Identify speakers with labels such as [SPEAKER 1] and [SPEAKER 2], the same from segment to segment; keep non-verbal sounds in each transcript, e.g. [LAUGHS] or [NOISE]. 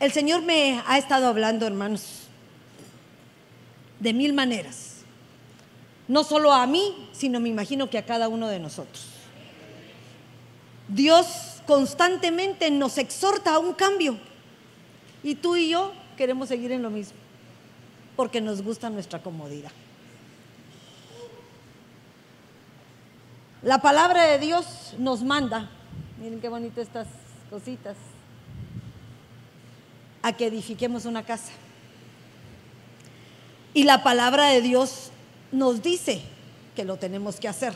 [SPEAKER 1] El Señor me ha estado hablando, hermanos, de mil maneras. No solo a mí, sino me imagino que a cada uno de nosotros. Dios constantemente nos exhorta a un cambio. Y tú y yo queremos seguir en lo mismo, porque nos gusta nuestra comodidad. La palabra de Dios nos manda, miren qué bonitas estas cositas, a que edifiquemos una casa. Y la palabra de Dios nos dice que lo tenemos que hacer.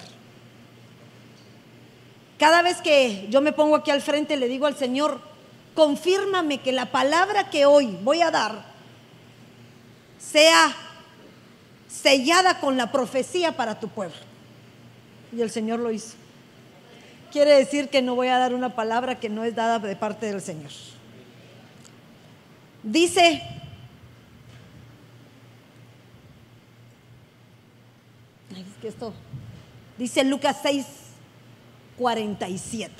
[SPEAKER 1] Cada vez que yo me pongo aquí al frente le digo al Señor, confírmame que la palabra que hoy voy a dar sea sellada con la profecía para tu pueblo. Y el Señor lo hizo. Quiere decir que no voy a dar una palabra que no es dada de parte del Señor. Dice, es que esto, dice Lucas 6, 47.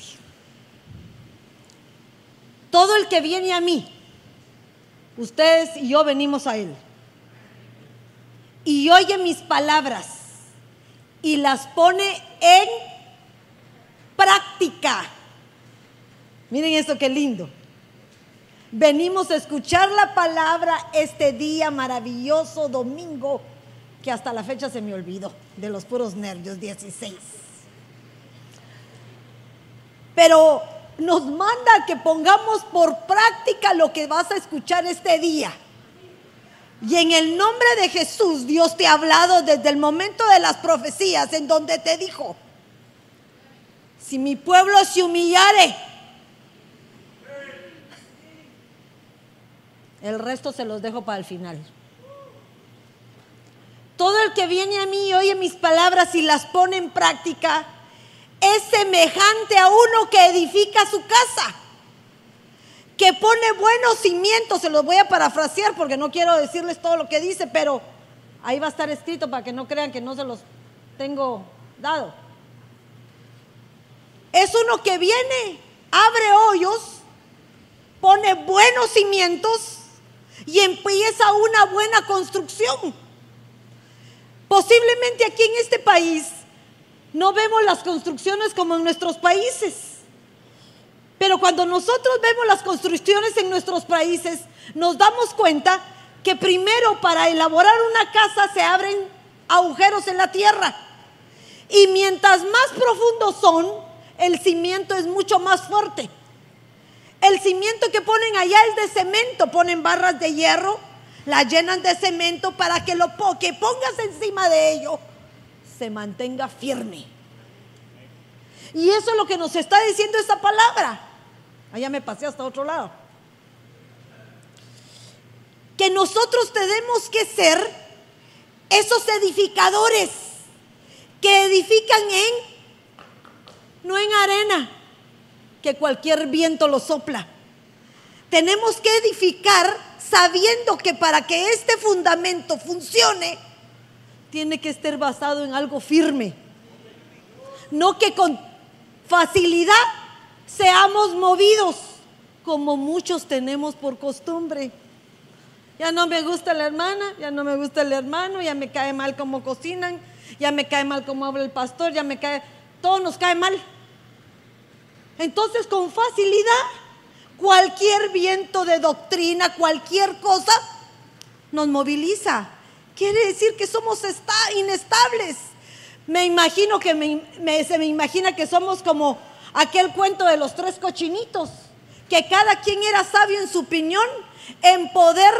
[SPEAKER 1] Todo el que viene a mí, ustedes y yo venimos a Él, y oye mis palabras y las pone en práctica. Miren esto qué lindo. Venimos a escuchar la palabra este día maravilloso domingo que hasta la fecha se me olvidó de los puros nervios 16. Pero nos manda que pongamos por práctica lo que vas a escuchar este día. Y en el nombre de Jesús, Dios te ha hablado desde el momento de las profecías en donde te dijo, si mi pueblo se humillare, el resto se los dejo para el final. Todo el que viene a mí y oye mis palabras y las pone en práctica es semejante a uno que edifica su casa que pone buenos cimientos, se los voy a parafrasear porque no quiero decirles todo lo que dice, pero ahí va a estar escrito para que no crean que no se los tengo dado. Es uno que viene, abre hoyos, pone buenos cimientos y empieza una buena construcción. Posiblemente aquí en este país no vemos las construcciones como en nuestros países. Pero cuando nosotros vemos las construcciones en nuestros países, nos damos cuenta que primero para elaborar una casa se abren agujeros en la tierra. Y mientras más profundos son, el cimiento es mucho más fuerte. El cimiento que ponen allá es de cemento, ponen barras de hierro, la llenan de cemento para que lo que pongas encima de ello se mantenga firme. Y eso es lo que nos está diciendo esta palabra. Allá me pasé hasta otro lado. Que nosotros tenemos que ser esos edificadores que edifican en, no en arena, que cualquier viento lo sopla. Tenemos que edificar sabiendo que para que este fundamento funcione, tiene que estar basado en algo firme. No que con facilidad seamos movidos como muchos tenemos por costumbre. Ya no me gusta la hermana, ya no me gusta el hermano, ya me cae mal cómo cocinan, ya me cae mal cómo habla el pastor, ya me cae, todo nos cae mal. Entonces con facilidad, cualquier viento de doctrina, cualquier cosa, nos moviliza. Quiere decir que somos inestables. Me imagino que se me imagina que somos como aquel cuento de los tres cochinitos, que cada quien era sabio en su opinión en poder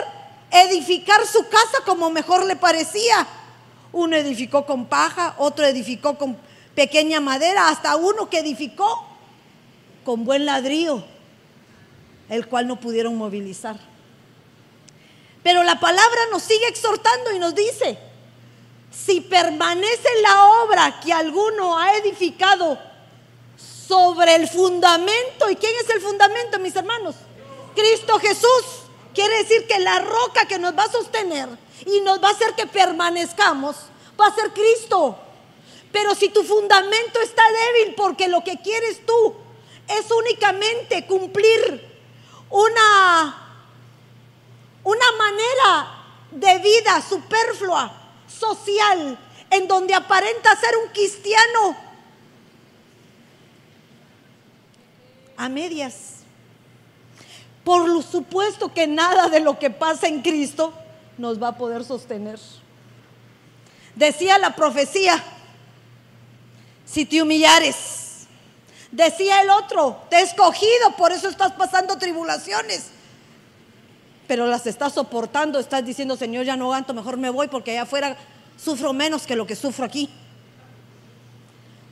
[SPEAKER 1] edificar su casa como mejor le parecía. Uno edificó con paja, otro edificó con pequeña madera, hasta uno que edificó con buen ladrillo, el cual no pudieron movilizar. Pero la palabra nos sigue exhortando y nos dice, si permanece la obra que alguno ha edificado sobre el fundamento. ¿Y quién es el fundamento, mis hermanos? Cristo Jesús. Quiere decir que la roca que nos va a sostener y nos va a hacer que permanezcamos va a ser Cristo. Pero si tu fundamento está débil porque lo que quieres tú es únicamente cumplir una vida superflua, social, en donde aparenta ser un cristiano a medias. Por lo supuesto que nada de lo que pasa en Cristo nos va a poder sostener. Decía la profecía, si te humillares, decía el otro, te he escogido, por eso estás pasando tribulaciones, pero las estás soportando, estás diciendo, Señor, ya no aguanto, mejor me voy porque allá afuera sufro menos que lo que sufro aquí.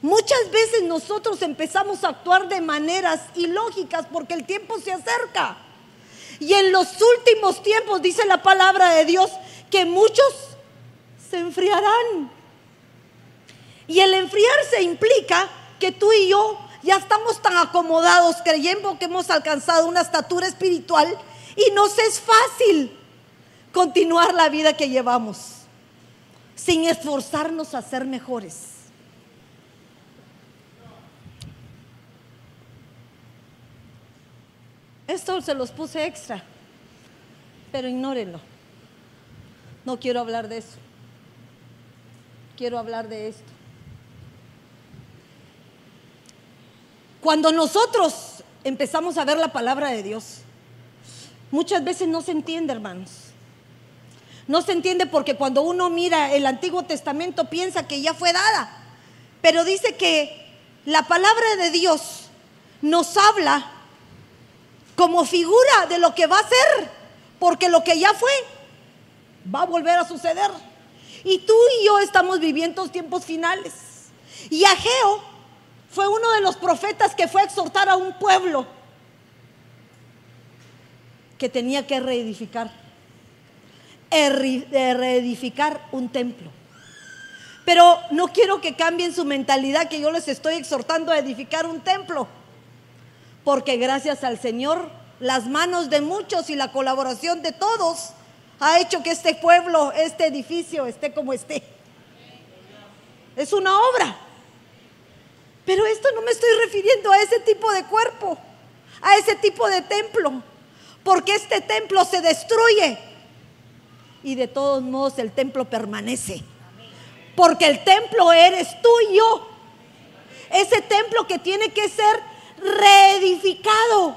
[SPEAKER 1] Muchas veces nosotros empezamos a actuar de maneras ilógicas porque el tiempo se acerca. Y en los últimos tiempos dice la palabra de Dios que muchos se enfriarán. Y el enfriarse implica que tú y yo ya estamos tan acomodados creyendo que hemos alcanzado una estatura espiritual y nos es fácil continuar la vida que llevamos sin esforzarnos a ser mejores. Esto se los puse extra, pero ignórenlo. No quiero hablar de eso. Quiero hablar de esto. Cuando nosotros empezamos a ver la palabra de Dios, muchas veces no se entiende, hermanos. No se entiende porque cuando uno mira el Antiguo Testamento piensa que ya fue dada, pero dice que la palabra de Dios nos habla como figura de lo que va a ser, porque lo que ya fue va a volver a suceder. Y tú y yo estamos viviendo tiempos finales. Y Ageo fue uno de los profetas que fue a exhortar a un pueblo que tenía que reedificar, reedificar un templo. Pero no quiero que cambien su mentalidad que yo les estoy exhortando a edificar un templo porque gracias al Señor las manos de muchos y la colaboración de todos ha hecho que este pueblo, este edificio esté como esté. Es una obra. Pero esto no me estoy refiriendo a ese tipo de cuerpo, a ese tipo de templo, porque este templo se destruye y de todos modos el templo permanece. Porque el templo eres tú y yo. Ese templo que tiene que ser reedificado.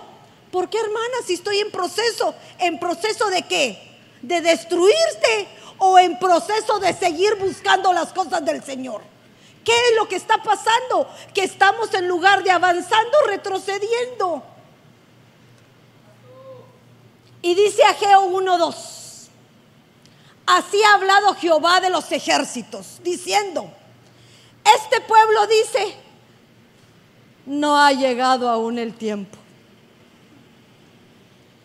[SPEAKER 1] ¿Por qué, hermana? Si estoy en proceso, ¿en proceso de qué? ¿De destruirte o en proceso de seguir buscando las cosas del Señor? ¿Qué es lo que está pasando? Que estamos en lugar de avanzando, retrocediendo. Y dice Ageo 1.2, así ha hablado Jehová de los ejércitos, diciendo, este pueblo dice, no ha llegado aún el tiempo.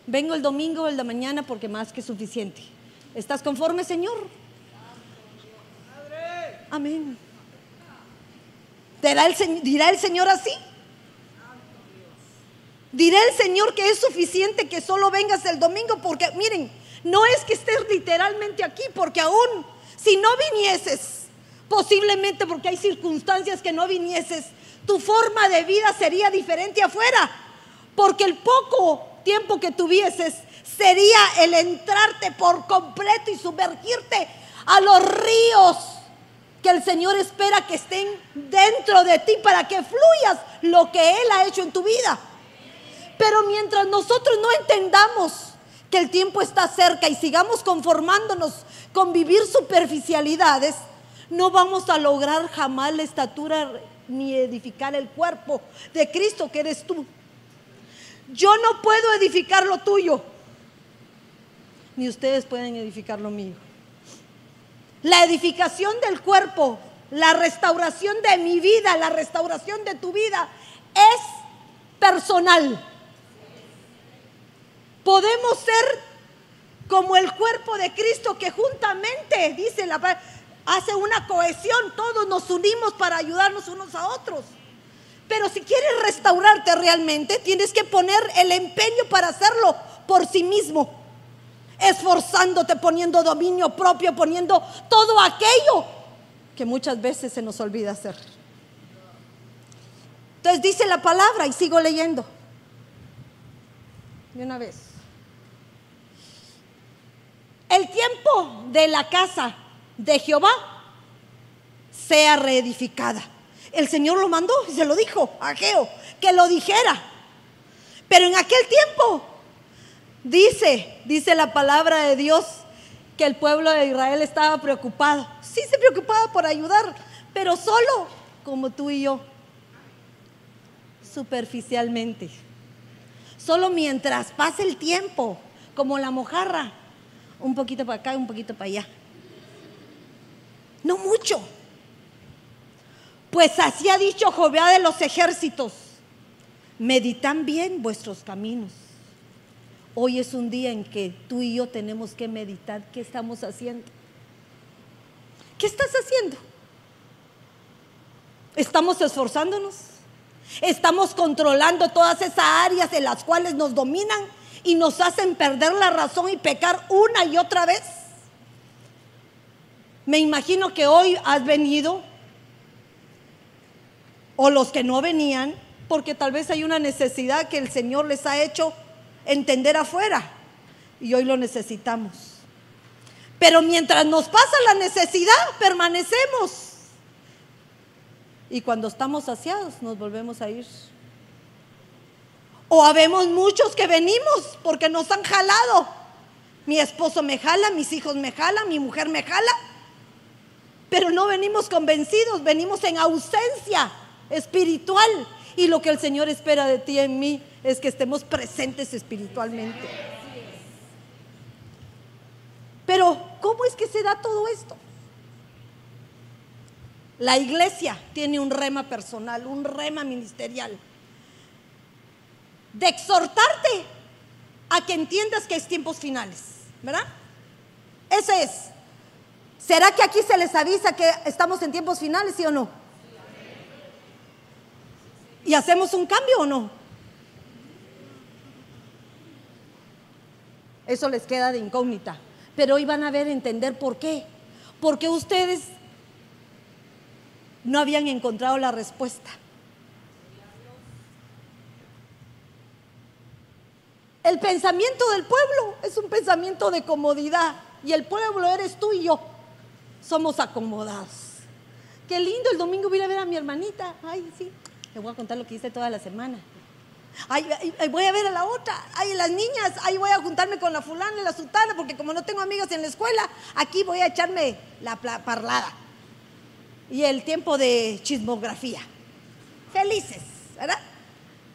[SPEAKER 1] Vengo el domingo o el de mañana porque más que suficiente. ¿Estás conforme, Señor? Amén. ¿Dirá el, ¿Dirá el Señor así? Dirá el Señor que es suficiente que solo vengas el domingo porque, miren, no es que estés literalmente aquí, porque aún si no vinieses, posiblemente porque hay circunstancias que no vinieses, tu forma de vida sería diferente afuera, porque el poco tiempo que tuvieses sería el entrarte por completo y sumergirte a los ríos que el Señor espera que estén dentro de ti para que fluyas lo que Él ha hecho en tu vida. Pero mientras nosotros no entendamos que el tiempo está cerca y sigamos conformándonos con vivir superficialidades, no vamos a lograr jamás la estatura ni edificar el cuerpo de Cristo que eres tú. Yo no puedo edificar lo tuyo, ni ustedes pueden edificar lo mío. La edificación del cuerpo, la restauración de mi vida, la restauración de tu vida es personal. Podemos ser como el cuerpo de Cristo que juntamente, dice la hace una cohesión, todos nos unimos para ayudarnos unos a otros. Pero si quieres restaurarte realmente, tienes que poner el empeño para hacerlo por sí mismo, esforzándote, poniendo dominio propio, poniendo todo aquello que muchas veces se nos olvida hacer. Entonces dice la palabra y sigo leyendo. De una vez. el tiempo de la casa de Jehová sea reedificada. El Señor lo mandó y se lo dijo a Geo, que lo dijera. Pero en aquel tiempo, dice, dice la palabra de Dios, que el pueblo de Israel estaba preocupado. Sí se preocupaba por ayudar, pero solo como tú y yo, superficialmente. Solo mientras pase el tiempo, como la mojarra, un poquito para acá, un poquito para allá. No mucho. Pues así ha dicho Jehová de los ejércitos. Meditan bien vuestros caminos. Hoy es un día en que tú y yo tenemos que meditar qué estamos haciendo. ¿Qué estás haciendo? ¿Estamos esforzándonos? ¿Estamos controlando todas esas áreas en las cuales nos dominan y nos hacen perder la razón y pecar una y otra vez? Me imagino que hoy has venido, o los que no venían, porque tal vez hay una necesidad que el Señor les ha hecho entender afuera y hoy lo necesitamos. Pero mientras nos pasa la necesidad, permanecemos. Y cuando estamos saciados, nos volvemos a ir. O habemos muchos que venimos porque nos han jalado. Mi esposo me jala, mis hijos me jalan, mi mujer me jala. Pero no venimos convencidos, venimos en ausencia espiritual. Y lo que el Señor espera de ti en mí es que estemos presentes espiritualmente. Pero, ¿cómo es que se da todo esto? La iglesia tiene un rema personal, un rema ministerial. De exhortarte a que entiendas que es tiempos finales, ¿verdad? Ese es. ¿Será que aquí se les avisa que estamos en tiempos finales, sí o no? ¿Y hacemos un cambio o no? Eso les queda de incógnita. Pero hoy van a ver entender por qué. Porque ustedes no habían encontrado la respuesta. El pensamiento del pueblo es un pensamiento de comodidad y el pueblo eres tú y yo. Somos acomodados. Qué lindo, el domingo voy a ver a mi hermanita. Ay, sí, le voy a contar lo que hice toda la semana. Voy a ver a la otra. Ay, las niñas. Ay, voy a juntarme con la fulana y la sultana, porque como no tengo amigas en la escuela, aquí voy a echarme la parlada y el tiempo de chismografía. Felices, ¿verdad?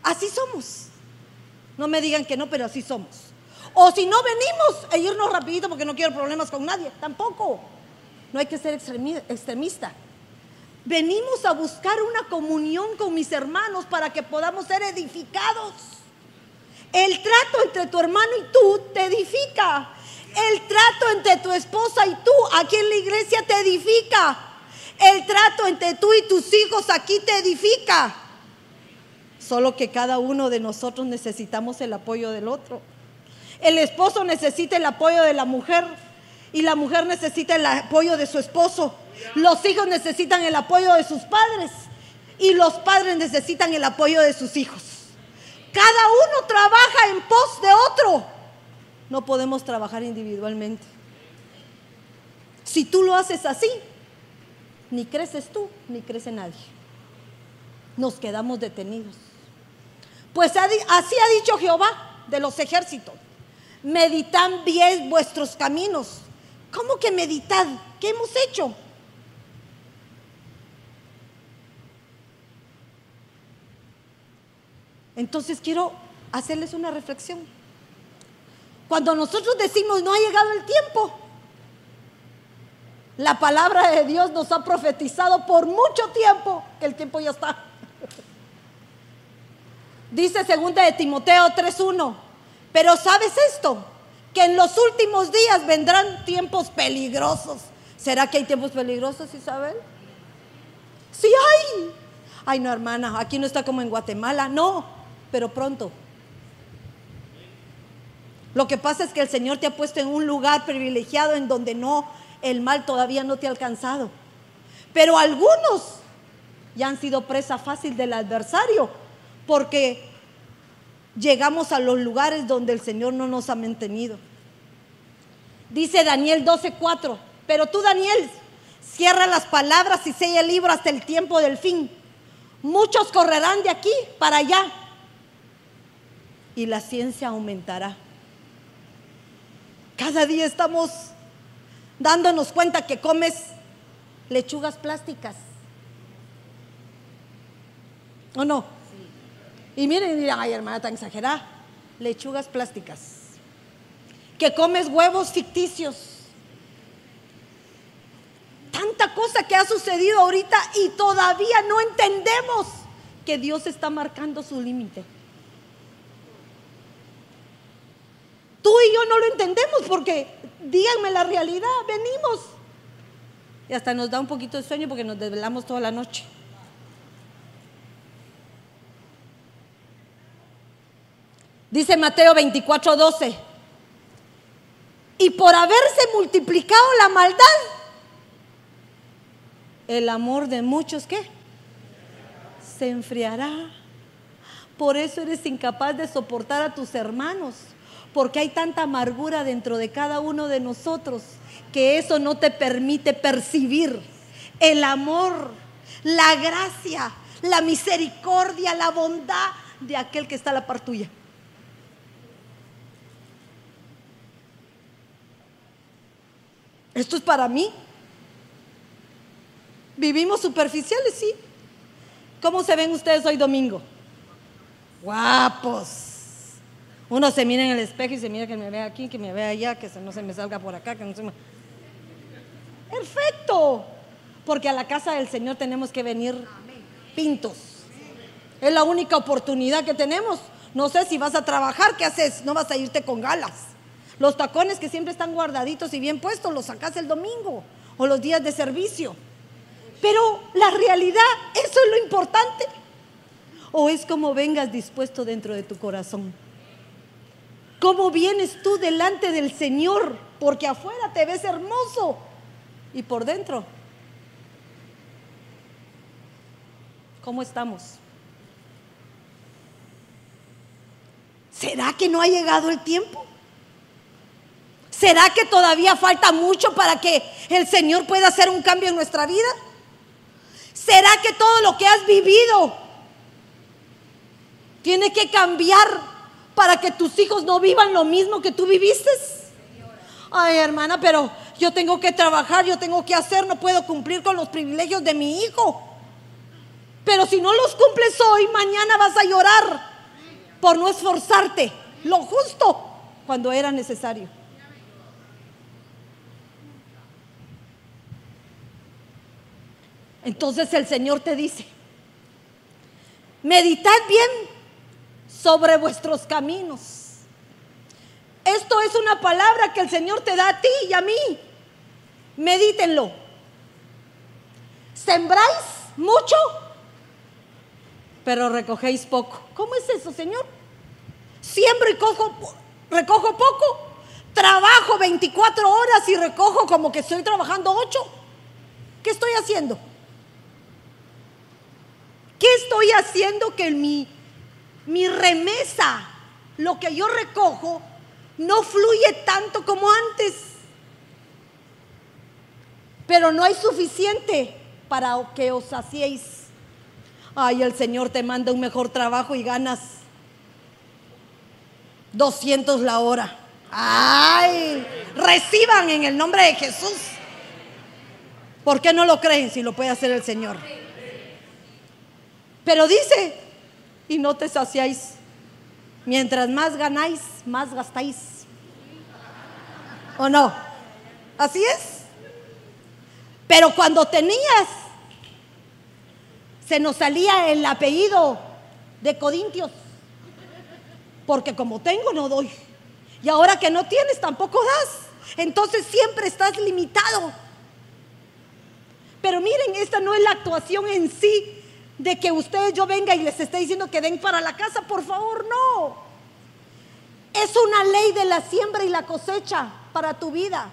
[SPEAKER 1] Así somos. No me digan que no, pero así somos. O si no venimos e irnos rapidito porque no quiero problemas con nadie, tampoco. No hay que ser extremista. Venimos a buscar una comunión con mis hermanos para que podamos ser edificados. El trato entre tu hermano y tú te edifica. El trato entre tu esposa y tú aquí en la iglesia te edifica. El trato entre tú y tus hijos aquí te edifica. Solo que cada uno de nosotros necesitamos el apoyo del otro. El esposo necesita el apoyo de la mujer y la mujer necesita el apoyo de su esposo. Los hijos necesitan el apoyo de sus padres y los padres necesitan el apoyo de sus hijos. Cada uno trabaja en pos de otro. No podemos trabajar individualmente. Si tú lo haces así, ni creces tú, ni crece nadie. Nos quedamos detenidos. Pues así ha dicho Jehová de los ejércitos. Meditad bien vuestros caminos. ¿Cómo que meditad? ¿Qué hemos hecho? Entonces quiero hacerles una reflexión. Cuando nosotros decimos no ha llegado el tiempo, la palabra de Dios nos ha profetizado por mucho tiempo que el tiempo ya está. Dice segunda de Timoteo 3:1, pero ¿sabes esto? Que en los últimos días vendrán tiempos peligrosos. ¿Será que hay tiempos peligrosos, Isabel? Sí hay. Ay, no, hermana, aquí no está como en Guatemala, no, pero pronto. Lo que pasa es que el Señor te ha puesto en un lugar privilegiado en donde no el mal todavía no te ha alcanzado. Pero algunos ya han sido presa fácil del adversario porque llegamos a los lugares donde el Señor no nos ha mantenido. Dice Daniel 12:4. Pero tú, Daniel, cierra las palabras y sella el libro hasta el tiempo del fin. Muchos correrán de aquí para allá y la ciencia aumentará. Cada día estamos dándonos cuenta que comes lechugas plásticas. ¿O no? Y miren dirán, ay hermana, tan exagerada. Lechugas plásticas. Que comes huevos ficticios. Tanta cosa que ha sucedido ahorita y todavía no entendemos que Dios está marcando su límite. Tú y yo no lo entendemos porque, díganme la realidad, venimos. Y hasta nos da un poquito de sueño porque nos desvelamos toda la noche. Dice Mateo 24, 12. Y por haberse multiplicado la maldad, el amor de muchos, ¿qué? Se enfriará. Por eso eres incapaz de soportar a tus hermanos porque hay tanta amargura dentro de cada uno de nosotros que eso no te permite percibir el amor, la gracia, la misericordia, la bondad de aquel que está a la par tuya. Esto es para mí. Vivimos superficiales, sí. ¿Cómo se ven ustedes hoy domingo? Guapos uno se mira en el espejo y se mira que me vea aquí, que me vea allá, que no se me salga por acá, que no se me... Perfecto. Porque a la casa del Señor tenemos que venir pintos. Es la única oportunidad que tenemos. No sé si vas a trabajar, ¿qué haces? No vas a irte con galas. Los tacones que siempre están guardaditos y bien puestos, los sacas el domingo o los días de servicio. Pero la realidad, eso es lo importante. O es como vengas dispuesto dentro de tu corazón. ¿Cómo vienes tú delante del Señor? Porque afuera te ves hermoso y por dentro. ¿Cómo estamos? ¿Será que no ha llegado el tiempo? ¿Será que todavía falta mucho para que el Señor pueda hacer un cambio en nuestra vida? ¿Será que todo lo que has vivido tiene que cambiar para que tus hijos no vivan lo mismo que tú viviste? Ay, hermana, pero yo tengo que trabajar, yo tengo que hacer, no puedo cumplir con los privilegios de mi hijo. Pero si no los cumples hoy, mañana vas a llorar por no esforzarte lo justo cuando era necesario. Entonces el Señor te dice, meditad bien sobre vuestros caminos. Esto es una palabra que el Señor te da a ti y a mí. Medítenlo. Sembráis mucho, pero recogéis poco. ¿Cómo es eso, Señor? Siembro y cojo, recojo poco. Trabajo 24 horas y recojo como que estoy trabajando 8. ¿Qué estoy haciendo? ¿Qué estoy haciendo que mi mi remesa, lo que yo recojo, no fluye tanto como antes. Pero no hay suficiente para que os saciéis. Ay, el Señor te manda un mejor trabajo y ganas 200 la hora. Ay, reciban en el nombre de Jesús. ¿Por qué no lo creen si lo puede hacer el Señor? Pero dice, y no te saciáis. Mientras más ganáis, más gastáis. ¿O no? Así es. Pero cuando tenías, se nos salía el apellido de Codintios. Porque como tengo, no doy. Y ahora que no tienes, tampoco das. Entonces siempre estás limitado. Pero miren, esta no es la actuación en sí, de que ustedes yo venga y les esté diciendo que den para la casa, por favor, no. Es una ley de la siembra y la cosecha para tu vida.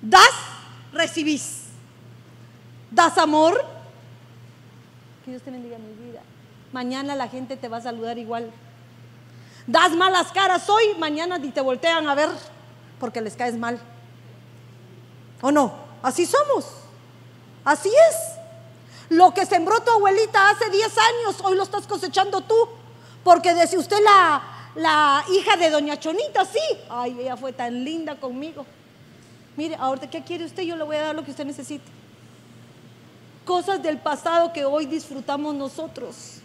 [SPEAKER 1] Das, recibís. Das amor. Que Dios te bendiga mi vida. Mañana la gente te va a saludar igual. Das malas caras hoy, mañana ni te voltean a ver porque les caes mal. ¿O no? Así somos. Así es. Lo que sembró tu abuelita hace 10 años, hoy lo estás cosechando tú. Porque decía usted la, la hija de doña Chonita, sí. Ay, ella fue tan linda conmigo. Mire, ahorita, ¿qué quiere usted? Yo le voy a dar lo que usted necesite. Cosas del pasado que hoy disfrutamos nosotros.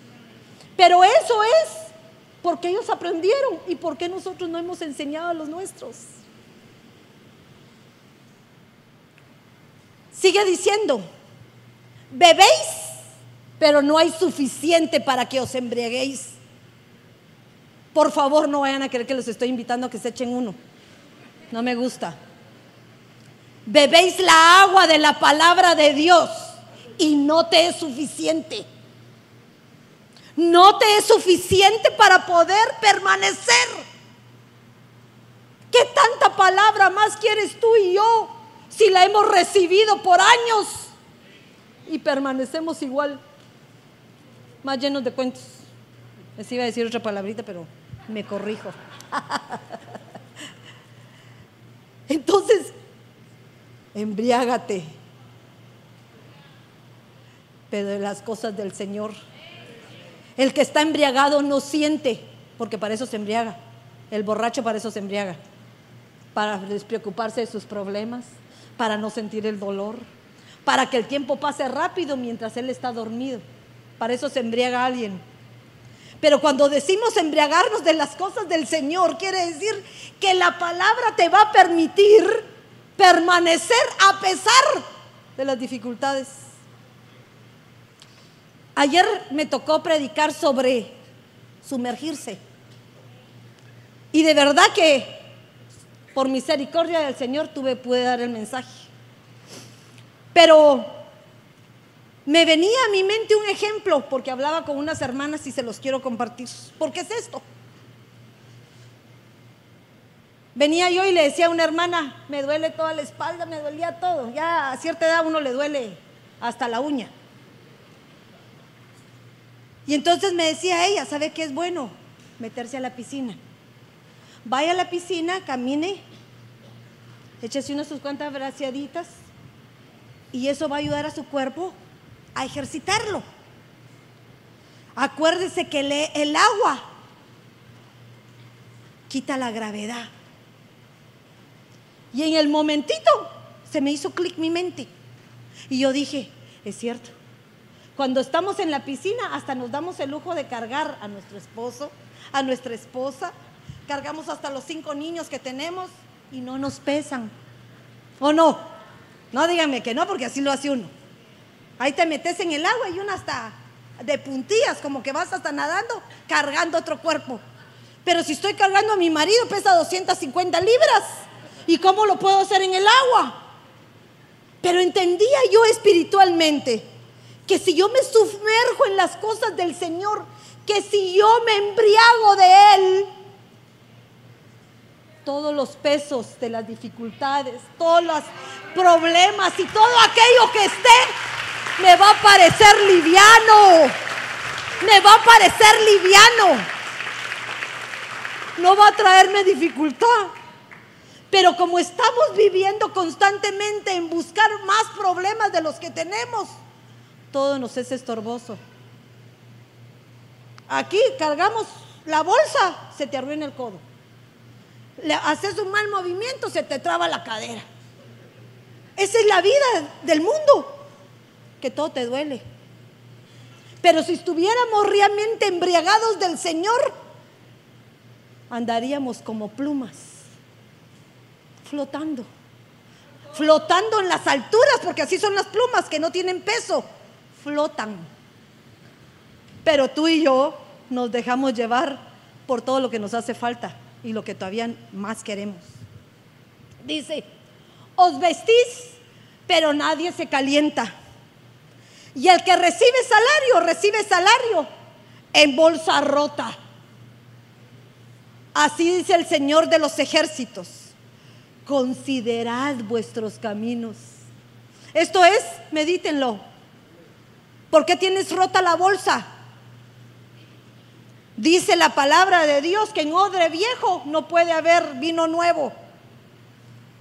[SPEAKER 1] Pero eso es porque ellos aprendieron y porque nosotros no hemos enseñado a los nuestros. Sigue diciendo, bebéis, pero no hay suficiente para que os embriaguéis. Por favor, no vayan a creer que los estoy invitando a que se echen uno. No me gusta. Bebéis la agua de la palabra de Dios y no te es suficiente. No te es suficiente para poder permanecer. ¿Qué tanta palabra más quieres tú y yo si la hemos recibido por años y permanecemos igual, más llenos de cuentos? Les iba a decir otra palabrita, pero me corrijo. [LAUGHS] Entonces, embriágate, pero de las cosas del Señor. El que está embriagado no siente, porque para eso se embriaga. El borracho para eso se embriaga, para despreocuparse de sus problemas, para no sentir el dolor, para que el tiempo pase rápido mientras él está dormido. Para eso se embriaga alguien. Pero cuando decimos embriagarnos de las cosas del Señor, quiere decir que la palabra te va a permitir permanecer a pesar de las dificultades. Ayer me tocó predicar sobre sumergirse. Y de verdad que por misericordia del Señor tuve pude dar el mensaje. Pero me venía a mi mente un ejemplo, porque hablaba con unas hermanas y se los quiero compartir. ¿Por qué es esto? Venía yo y le decía a una hermana, me duele toda la espalda, me dolía todo. Ya a cierta edad uno le duele hasta la uña. Y entonces me decía ella, ¿sabe qué es bueno? Meterse a la piscina. Vaya a la piscina, camine, échese unas sus cuantas braciaditas y eso va a ayudar a su cuerpo a ejercitarlo. Acuérdese que el agua quita la gravedad. Y en el momentito se me hizo clic mi mente. Y yo dije, es cierto. Cuando estamos en la piscina, hasta nos damos el lujo de cargar a nuestro esposo, a nuestra esposa. Cargamos hasta los cinco niños que tenemos y no nos pesan. ¿O no? No díganme que no, porque así lo hace uno. Ahí te metes en el agua y uno hasta de puntillas, como que vas hasta nadando, cargando otro cuerpo. Pero si estoy cargando a mi marido, pesa 250 libras. ¿Y cómo lo puedo hacer en el agua? Pero entendía yo espiritualmente que si yo me sumerjo en las cosas del Señor, que si yo me embriago de Él, todos los pesos de las dificultades, todos los problemas y todo aquello que esté me va a parecer liviano. Me va a parecer liviano. No va a traerme dificultad. Pero como estamos viviendo constantemente en buscar más problemas de los que tenemos, todo nos es estorboso. Aquí cargamos la bolsa, se te arruina el codo. Le haces un mal movimiento, se te traba la cadera. Esa es la vida del mundo que todo te duele. Pero si estuviéramos realmente embriagados del Señor, andaríamos como plumas, flotando, flotando en las alturas, porque así son las plumas que no tienen peso, flotan. Pero tú y yo nos dejamos llevar por todo lo que nos hace falta y lo que todavía más queremos. Dice, os vestís, pero nadie se calienta y el que recibe salario, recibe salario en bolsa rota. Así dice el Señor de los ejércitos. Considerad vuestros caminos. Esto es, medítenlo. ¿Por qué tienes rota la bolsa? Dice la palabra de Dios que en odre viejo no puede haber vino nuevo.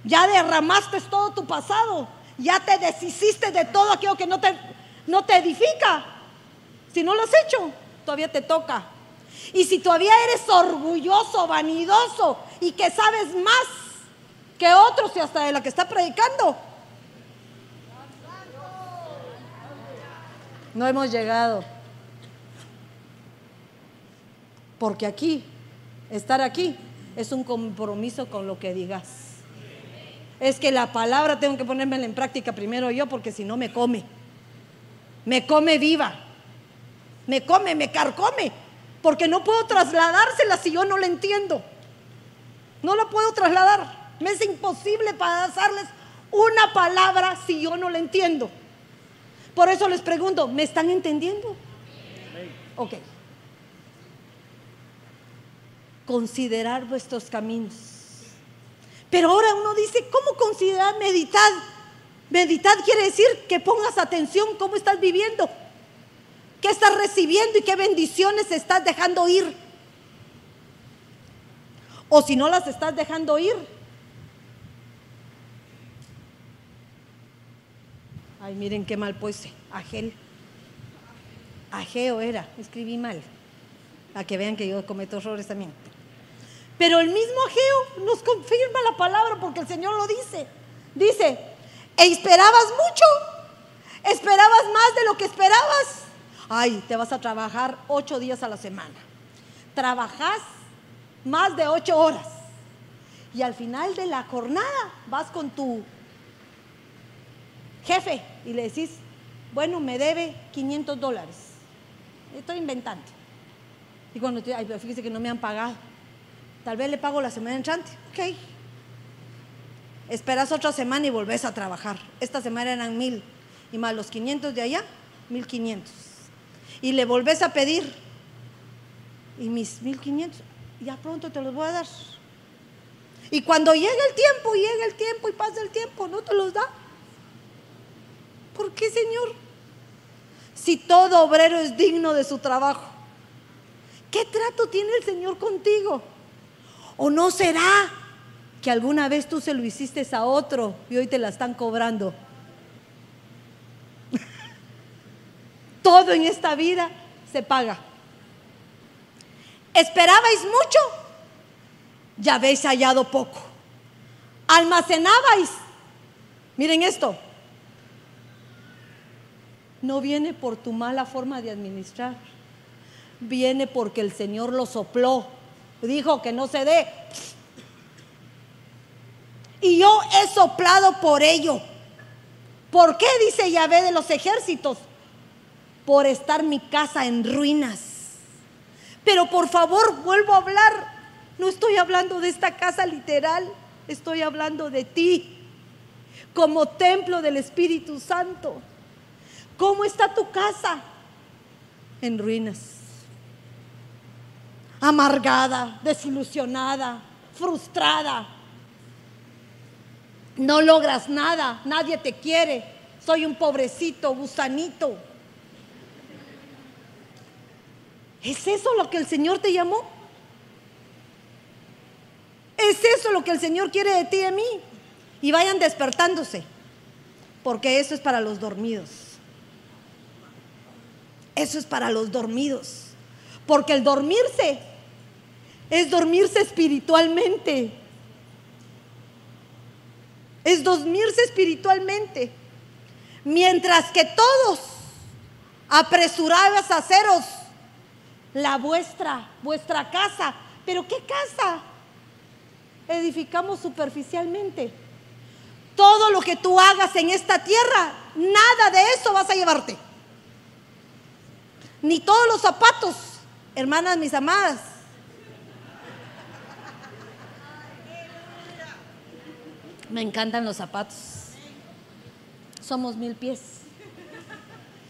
[SPEAKER 1] Ya derramaste todo tu pasado. Ya te deshiciste de todo aquello que no te, no te edifica. Si no lo has hecho, todavía te toca. Y si todavía eres orgulloso, vanidoso y que sabes más que otros y hasta de la que está predicando, no hemos llegado. Porque aquí, estar aquí, es un compromiso con lo que digas. Es que la palabra tengo que ponérmela en práctica primero yo, porque si no me come. Me come viva. Me come, me carcome. Porque no puedo trasladársela si yo no la entiendo. No la puedo trasladar. Me es imposible pasarles una palabra si yo no la entiendo. Por eso les pregunto, ¿me están entendiendo? Ok. Considerar vuestros caminos. Pero ahora uno dice, ¿cómo considerar meditar? Meditar quiere decir que pongas atención cómo estás viviendo, qué estás recibiendo y qué bendiciones estás dejando ir. O si no las estás dejando ir, Ay, miren qué mal puse. Agel. Ageo era, escribí mal. A que vean que yo cometo errores también. Pero el mismo Ageo nos confirma la palabra porque el Señor lo dice. Dice, e esperabas mucho, esperabas más de lo que esperabas. Ay, te vas a trabajar ocho días a la semana. Trabajas más de ocho horas. Y al final de la jornada vas con tu jefe, y le decís, bueno, me debe 500 dólares. Estoy inventando. Y cuando te, ay, pero fíjese que no me han pagado. Tal vez le pago la semana entrante. Ok. Esperas otra semana y volvés a trabajar. Esta semana eran mil. Y más los 500 de allá, 1500. Y le volvés a pedir. Y mis 1500, ya pronto te los voy a dar. Y cuando llega el tiempo, llega el tiempo y pasa el tiempo, no te los da. ¿Por qué, Señor? Si todo obrero es digno de su trabajo, ¿qué trato tiene el Señor contigo? ¿O no será que alguna vez tú se lo hiciste a otro y hoy te la están cobrando? [LAUGHS] todo en esta vida se paga. ¿Esperabais mucho? Ya habéis hallado poco. Almacenabais. Miren esto no viene por tu mala forma de administrar, viene porque el Señor lo sopló, dijo que no se dé. Y yo he soplado por ello. ¿Por qué dice Yahvé de los ejércitos? Por estar mi casa en ruinas. Pero por favor, vuelvo a hablar. No estoy hablando de esta casa literal, estoy hablando de ti como templo del Espíritu Santo. ¿Cómo está tu casa? En ruinas. Amargada, desilusionada, frustrada. No logras nada, nadie te quiere. Soy un pobrecito, gusanito. ¿Es eso lo que el Señor te llamó? ¿Es eso lo que el Señor quiere de ti y de mí? Y vayan despertándose, porque eso es para los dormidos. Eso es para los dormidos. Porque el dormirse es dormirse espiritualmente. Es dormirse espiritualmente. Mientras que todos apresurabas a haceros la vuestra, vuestra casa. Pero ¿qué casa? Edificamos superficialmente. Todo lo que tú hagas en esta tierra, nada de eso vas a llevarte ni todos los zapatos, hermanas mis amadas. Me encantan los zapatos. Somos mil pies.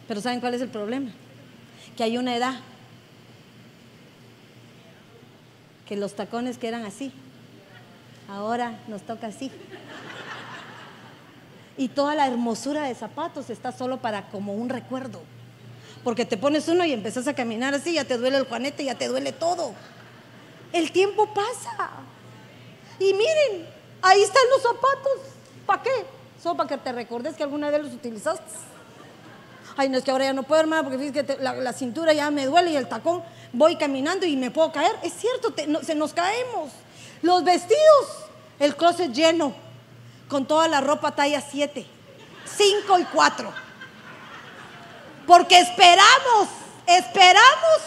[SPEAKER 1] Pero ¿saben cuál es el problema? Que hay una edad que los tacones que eran así, ahora nos toca así. Y toda la hermosura de zapatos está solo para como un recuerdo. Porque te pones uno y empezás a caminar así, ya te duele el juanete, ya te duele todo. El tiempo pasa. Y miren, Ahí están los zapatos. ¿Para qué? Solo para que te recordes que alguna vez los utilizaste. Ay, no es que ahora ya no puedo, hermano, porque fíjate que la, cintura ya me duele y el tacón. Voy caminando y me puedo caer. Es cierto, se nos caemos. Los vestidos, el closet lleno, con toda la ropa talla 7, 5 y 4. Porque esperamos, esperamos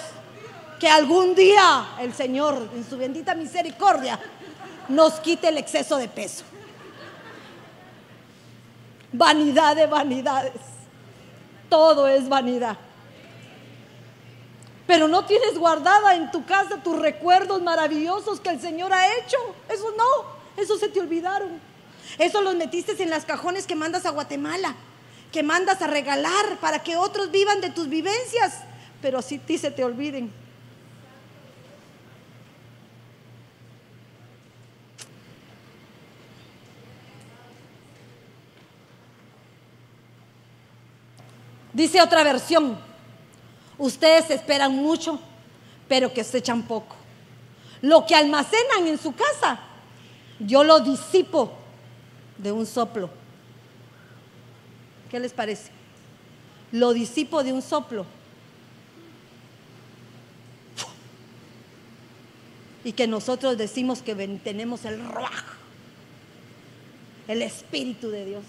[SPEAKER 1] que algún día el Señor, en su bendita misericordia, nos quite el exceso de peso. Vanidad de vanidades. Todo es vanidad. Pero no tienes guardada en tu casa tus recuerdos maravillosos que el Señor ha hecho. Eso no, eso se te olvidaron. Eso los metiste en las cajones que mandas a Guatemala, que mandas a regalar para que otros vivan de tus vivencias, pero así ti se te olviden. Dice otra versión, ustedes esperan mucho, pero que se echan poco. Lo que almacenan en su casa, yo lo disipo de un soplo. ¿Qué les parece? Lo disipo de un soplo. Y que nosotros decimos que tenemos el ruaj, el Espíritu de Dios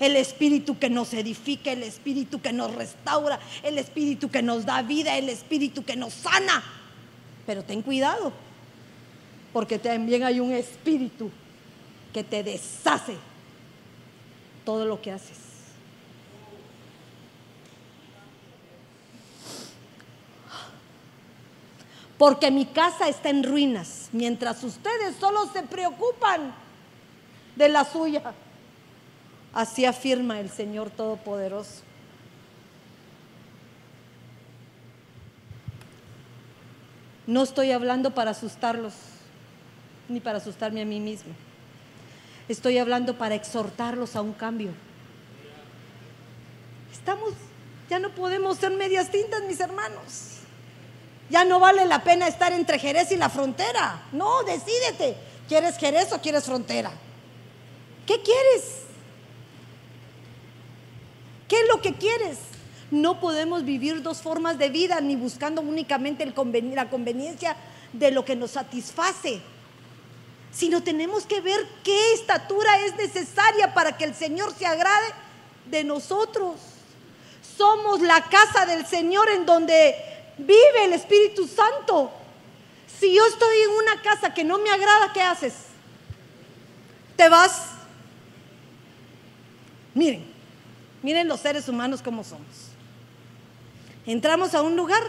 [SPEAKER 1] el espíritu que nos edifica, el espíritu que nos restaura, el espíritu que nos da vida, el espíritu que nos sana. Pero ten cuidado, porque también hay un espíritu que te deshace todo lo que haces. Porque mi casa está en ruinas, mientras ustedes solo se preocupan de la suya. Así afirma el Señor Todopoderoso. No estoy hablando para asustarlos, ni para asustarme a mí mismo. Estoy hablando para exhortarlos a un cambio. Estamos, ya no podemos ser medias tintas, mis hermanos. Ya no vale la pena estar entre Jerez y la frontera. No, decídete. ¿Quieres Jerez o quieres frontera? ¿Qué quieres? ¿Qué es lo que quieres? No podemos vivir dos formas de vida ni buscando únicamente la conveniencia de lo que nos satisface, sino tenemos que ver qué estatura es necesaria para que el Señor se agrade de nosotros. Somos la casa del Señor en donde vive el Espíritu Santo. Si yo estoy en una casa que no me agrada, ¿qué haces? Te vas. Miren, Miren los seres humanos como somos. Entramos a un lugar,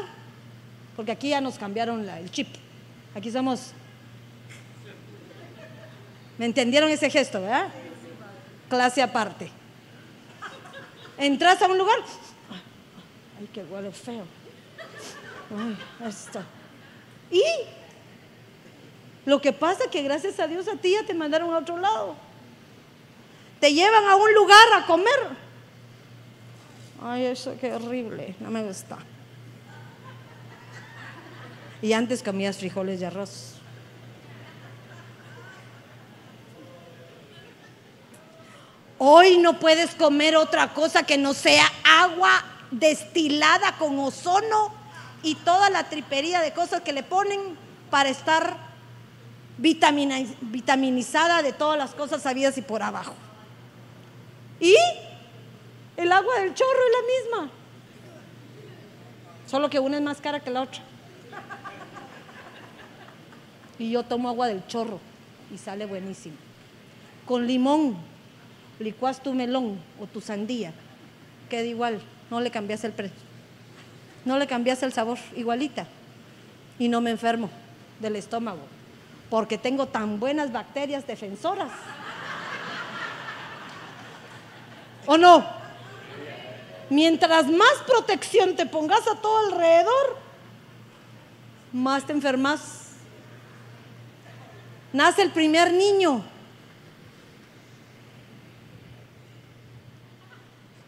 [SPEAKER 1] porque aquí ya nos cambiaron el chip. Aquí somos... ¿Me entendieron ese gesto, verdad? Clase aparte. Entras a un lugar. Ay, qué huele feo. Ay, esto. Y lo que pasa es que gracias a Dios a ti ya te mandaron a otro lado. Te llevan a un lugar a comer Ay, eso qué horrible, no me gusta. Y antes comías frijoles y arroz. Hoy no puedes comer otra cosa que no sea agua destilada con ozono y toda la tripería de cosas que le ponen para estar vitaminizada de todas las cosas sabidas y por abajo. Y el agua del chorro es la misma. Solo que una es más cara que la otra. Y yo tomo agua del chorro y sale buenísimo. Con limón, licuas tu melón o tu sandía, queda igual, no le cambias el precio. No le cambias el sabor, igualita. Y no me enfermo del estómago, porque tengo tan buenas bacterias defensoras. ¿O no? Mientras más protección te pongas a todo alrededor, más te enfermas. Nace el primer niño.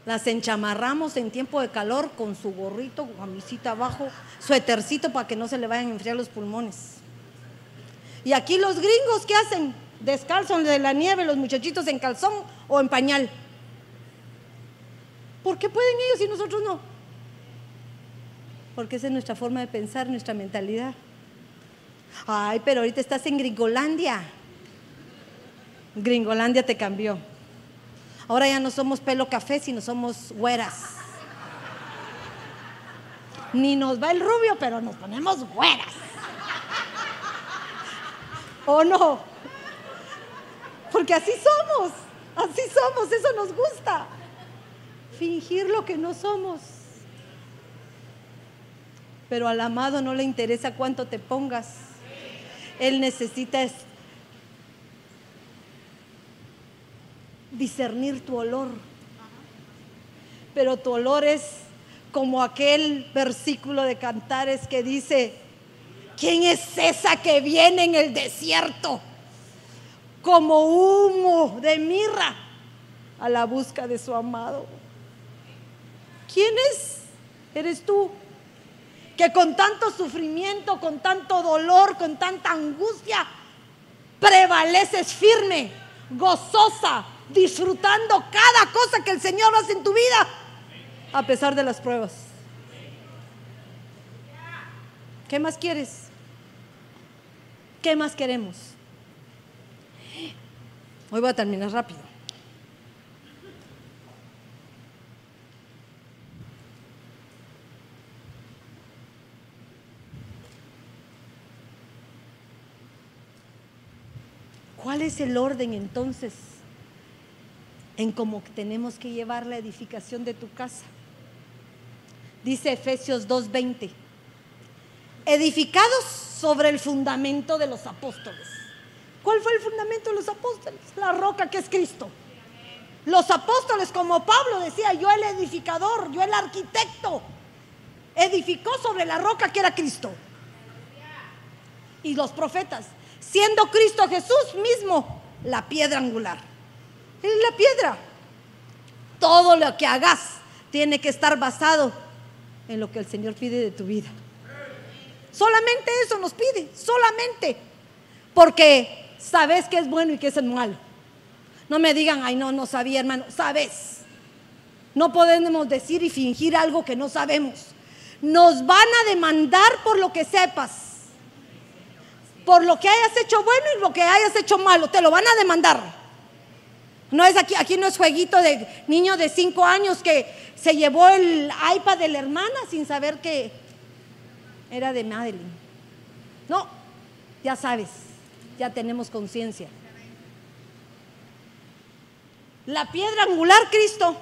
[SPEAKER 1] Las enchamarramos en tiempo de calor con su gorrito, camisita abajo, suétercito para que no se le vayan a enfriar los pulmones. Y aquí los gringos, ¿qué hacen? descalzos de la nieve, los muchachitos en calzón o en pañal. ¿Por qué pueden ellos y nosotros no? Porque esa es nuestra forma de pensar, nuestra mentalidad. Ay, pero ahorita estás en Gringolandia. Gringolandia te cambió. Ahora ya no somos pelo café, sino somos güeras. Ni nos va el rubio, pero nos ponemos güeras. ¿O no? Porque así somos, así somos, eso nos gusta. Fingir lo que no somos. Pero al amado no le interesa cuánto te pongas. Él necesita discernir tu olor. Pero tu olor es como aquel versículo de Cantares que dice, ¿quién es esa que viene en el desierto? Como humo de mirra a la busca de su amado. ¿Quién es? Eres tú. Que con tanto sufrimiento, con tanto dolor, con tanta angustia, prevaleces firme, gozosa, disfrutando cada cosa que el Señor hace en tu vida, a pesar de las pruebas. ¿Qué más quieres? ¿Qué más queremos? Hoy voy a terminar rápido. ¿Cuál es el orden entonces en cómo tenemos que llevar la edificación de tu casa? Dice Efesios 2:20, edificados sobre el fundamento de los apóstoles. ¿Cuál fue el fundamento de los apóstoles? La roca que es Cristo. Los apóstoles, como Pablo decía, yo el edificador, yo el arquitecto, edificó sobre la roca que era Cristo. Y los profetas, siendo Cristo Jesús mismo la piedra angular. Es la piedra. Todo lo que hagas tiene que estar basado en lo que el Señor pide de tu vida. Solamente eso nos pide, solamente. Porque sabes que es bueno y que es malo. No me digan, ay, no, no sabía, hermano. Sabes. No podemos decir y fingir algo que no sabemos. Nos van a demandar por lo que sepas. Por lo que hayas hecho bueno y lo que hayas hecho malo. Te lo van a demandar. No es aquí, aquí no es jueguito de niño de cinco años que se llevó el iPad de la hermana sin saber que era de Madeline. No, ya sabes, ya tenemos conciencia. La piedra angular, Cristo.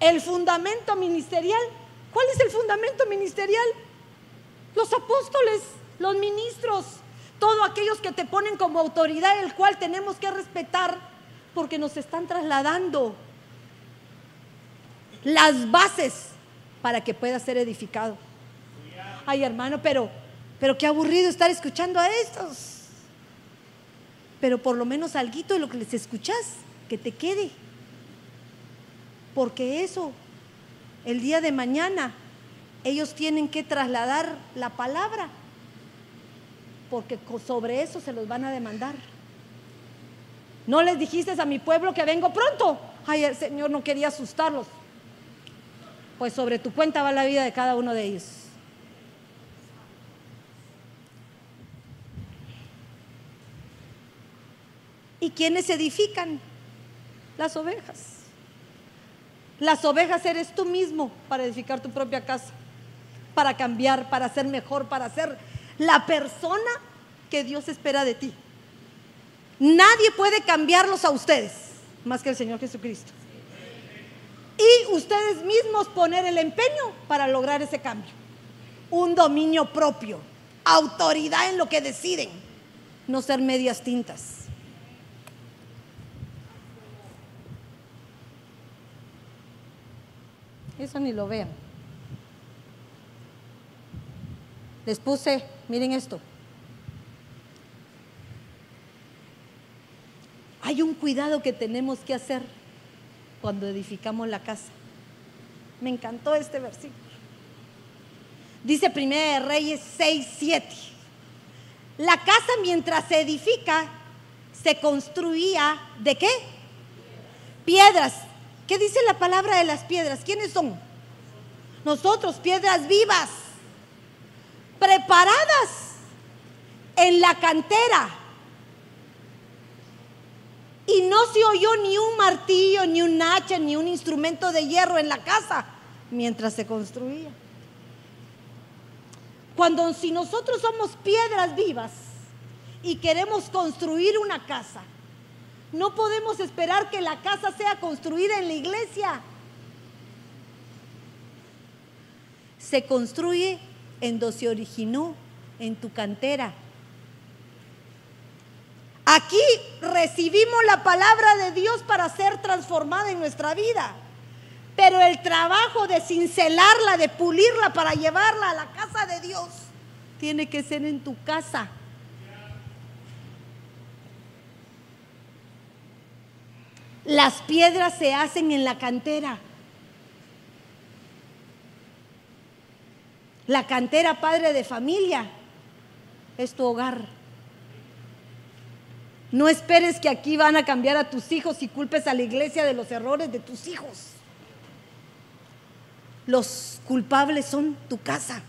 [SPEAKER 1] El fundamento ministerial. ¿Cuál es el fundamento ministerial? Los apóstoles, los ministros, todos aquellos que te ponen como autoridad, el cual tenemos que respetar porque nos están trasladando las bases para que pueda ser edificado. Ay, hermano, pero, pero qué aburrido estar escuchando a estos. Pero por lo menos algo de lo que les escuchas, que te quede. Porque eso, el día de mañana, ellos tienen que trasladar la palabra. Porque sobre eso se los van a demandar. No les dijiste a mi pueblo que vengo pronto. Ay, el Señor no quería asustarlos pues sobre tu cuenta va la vida de cada uno de ellos. ¿Y quiénes edifican? Las ovejas. Las ovejas eres tú mismo para edificar tu propia casa, para cambiar, para ser mejor, para ser la persona que Dios espera de ti. Nadie puede cambiarlos a ustedes más que el Señor Jesucristo y ustedes mismos poner el empeño para lograr ese cambio. Un dominio propio, autoridad en lo que deciden, no ser medias tintas. Eso ni lo vean. Les puse, miren esto. Hay un cuidado que tenemos que hacer cuando edificamos la casa. Me encantó este versículo. Dice Primera de Reyes 6, 7. La casa mientras se edifica, se construía de qué? Piedras. ¿Qué dice la palabra de las piedras? ¿Quiénes son? Nosotros, piedras vivas, preparadas en la cantera. Y no se oyó ni un martillo, ni un hacha, ni un instrumento de hierro en la casa mientras se construía. Cuando si nosotros somos piedras vivas y queremos construir una casa, no podemos esperar que la casa sea construida en la iglesia. Se construye en donde se originó, en tu cantera. Aquí recibimos la palabra de Dios para ser transformada en nuestra vida. Pero el trabajo de cincelarla, de pulirla para llevarla a la casa de Dios, tiene que ser en tu casa. Las piedras se hacen en la cantera. La cantera, padre de familia, es tu hogar. No esperes que aquí van a cambiar a tus hijos y culpes a la iglesia de los errores de tus hijos. Los culpables son tu casa.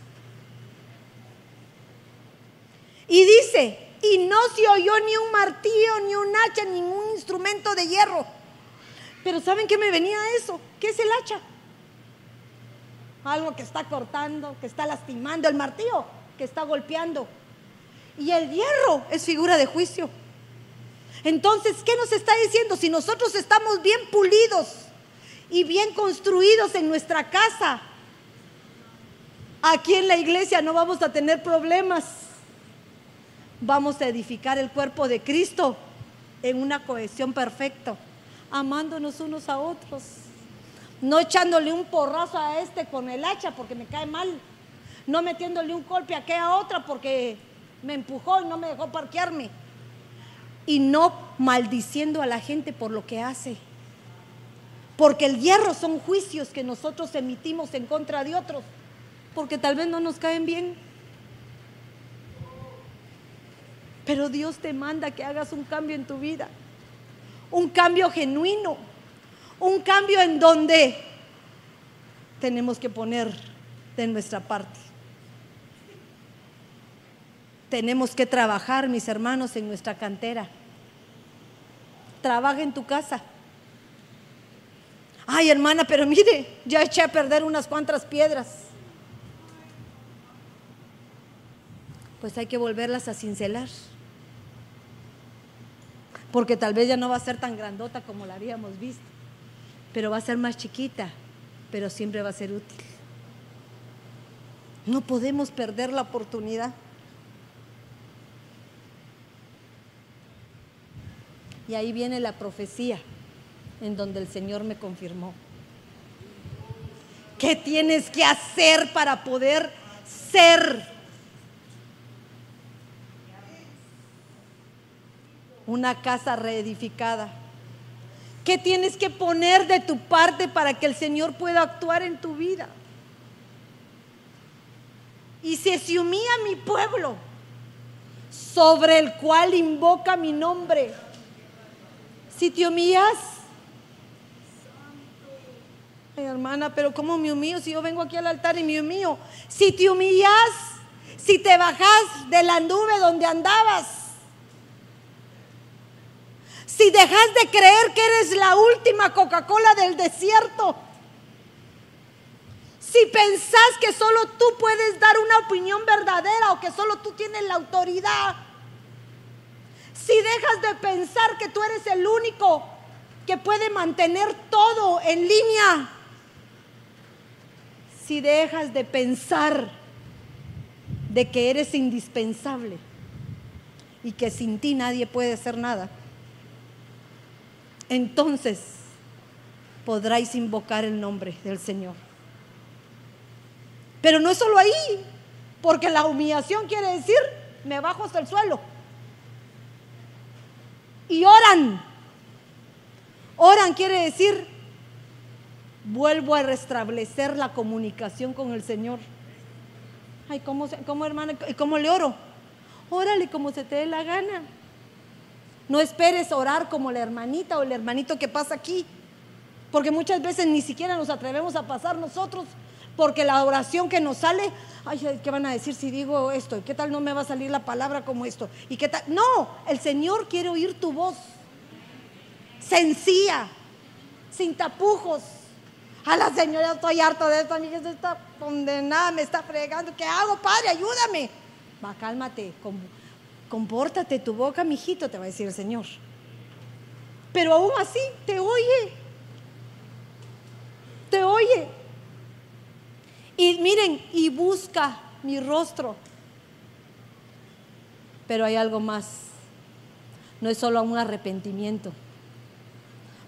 [SPEAKER 1] Y dice, y no se oyó ni un martillo, ni un hacha, ningún instrumento de hierro. Pero ¿saben qué me venía eso? ¿Qué es el hacha? Algo que está cortando, que está lastimando, el martillo que está golpeando. Y el hierro es figura de juicio. Entonces, ¿qué nos está diciendo? Si nosotros estamos bien pulidos, y bien construidos en nuestra casa, aquí en la iglesia no vamos a tener problemas. Vamos a edificar el cuerpo de Cristo en una cohesión perfecta, amándonos unos a otros. No echándole un porrazo a este con el hacha porque me cae mal. No metiéndole un golpe a aquella otra porque me empujó y no me dejó parquearme. Y no maldiciendo a la gente por lo que hace. Porque el hierro son juicios que nosotros emitimos en contra de otros, porque tal vez no nos caen bien. Pero Dios te manda que hagas un cambio en tu vida, un cambio genuino, un cambio en donde tenemos que poner de nuestra parte. Tenemos que trabajar, mis hermanos, en nuestra cantera. Trabaja en tu casa Ay, hermana, pero mire, ya eché a perder unas cuantas piedras. Pues hay que volverlas a cincelar. Porque tal vez ya no va a ser tan grandota como la habíamos visto, pero va a ser más chiquita, pero siempre va a ser útil. No podemos perder la oportunidad. Y ahí viene la profecía en donde el Señor me confirmó. ¿Qué tienes que hacer para poder ser una casa reedificada? ¿Qué tienes que poner de tu parte para que el Señor pueda actuar en tu vida? Y si se humilla mi pueblo, sobre el cual invoca mi nombre, si te humillas, hermana, pero ¿cómo me humillo si yo vengo aquí al altar y me humillo? Si te humillas, si te bajas de la nube donde andabas, si dejas de creer que eres la última Coca-Cola del desierto, si pensás que solo tú puedes dar una opinión verdadera o que solo tú tienes la autoridad, si dejas de pensar que tú eres el único que puede mantener todo en línea, si dejas de pensar de que eres indispensable y que sin ti nadie puede hacer nada, entonces podráis invocar el nombre del Señor. Pero no es solo ahí, porque la humillación quiere decir, me bajo hasta el suelo. Y oran. Oran quiere decir, vuelvo a restablecer la comunicación con el Señor. Ay, ¿cómo, cómo hermana? ¿Y cómo le oro? órale como se te dé la gana. No esperes orar como la hermanita o el hermanito que pasa aquí, porque muchas veces ni siquiera nos atrevemos a pasar nosotros, porque la oración que nos sale, ay, ¿qué van a decir si digo esto? ¿Qué tal no me va a salir la palabra como esto? ¿Y qué tal? No, el Señor quiere oír tu voz, sencilla, sin tapujos. A la señora estoy harta de esto, mi hija está condenada, me está fregando. ¿Qué hago, padre? Ayúdame. Va, cálmate, compórtate tu boca, mijito, te va a decir el Señor. Pero aún así te oye. Te oye. Y miren, y busca mi rostro. Pero hay algo más. No es solo un arrepentimiento.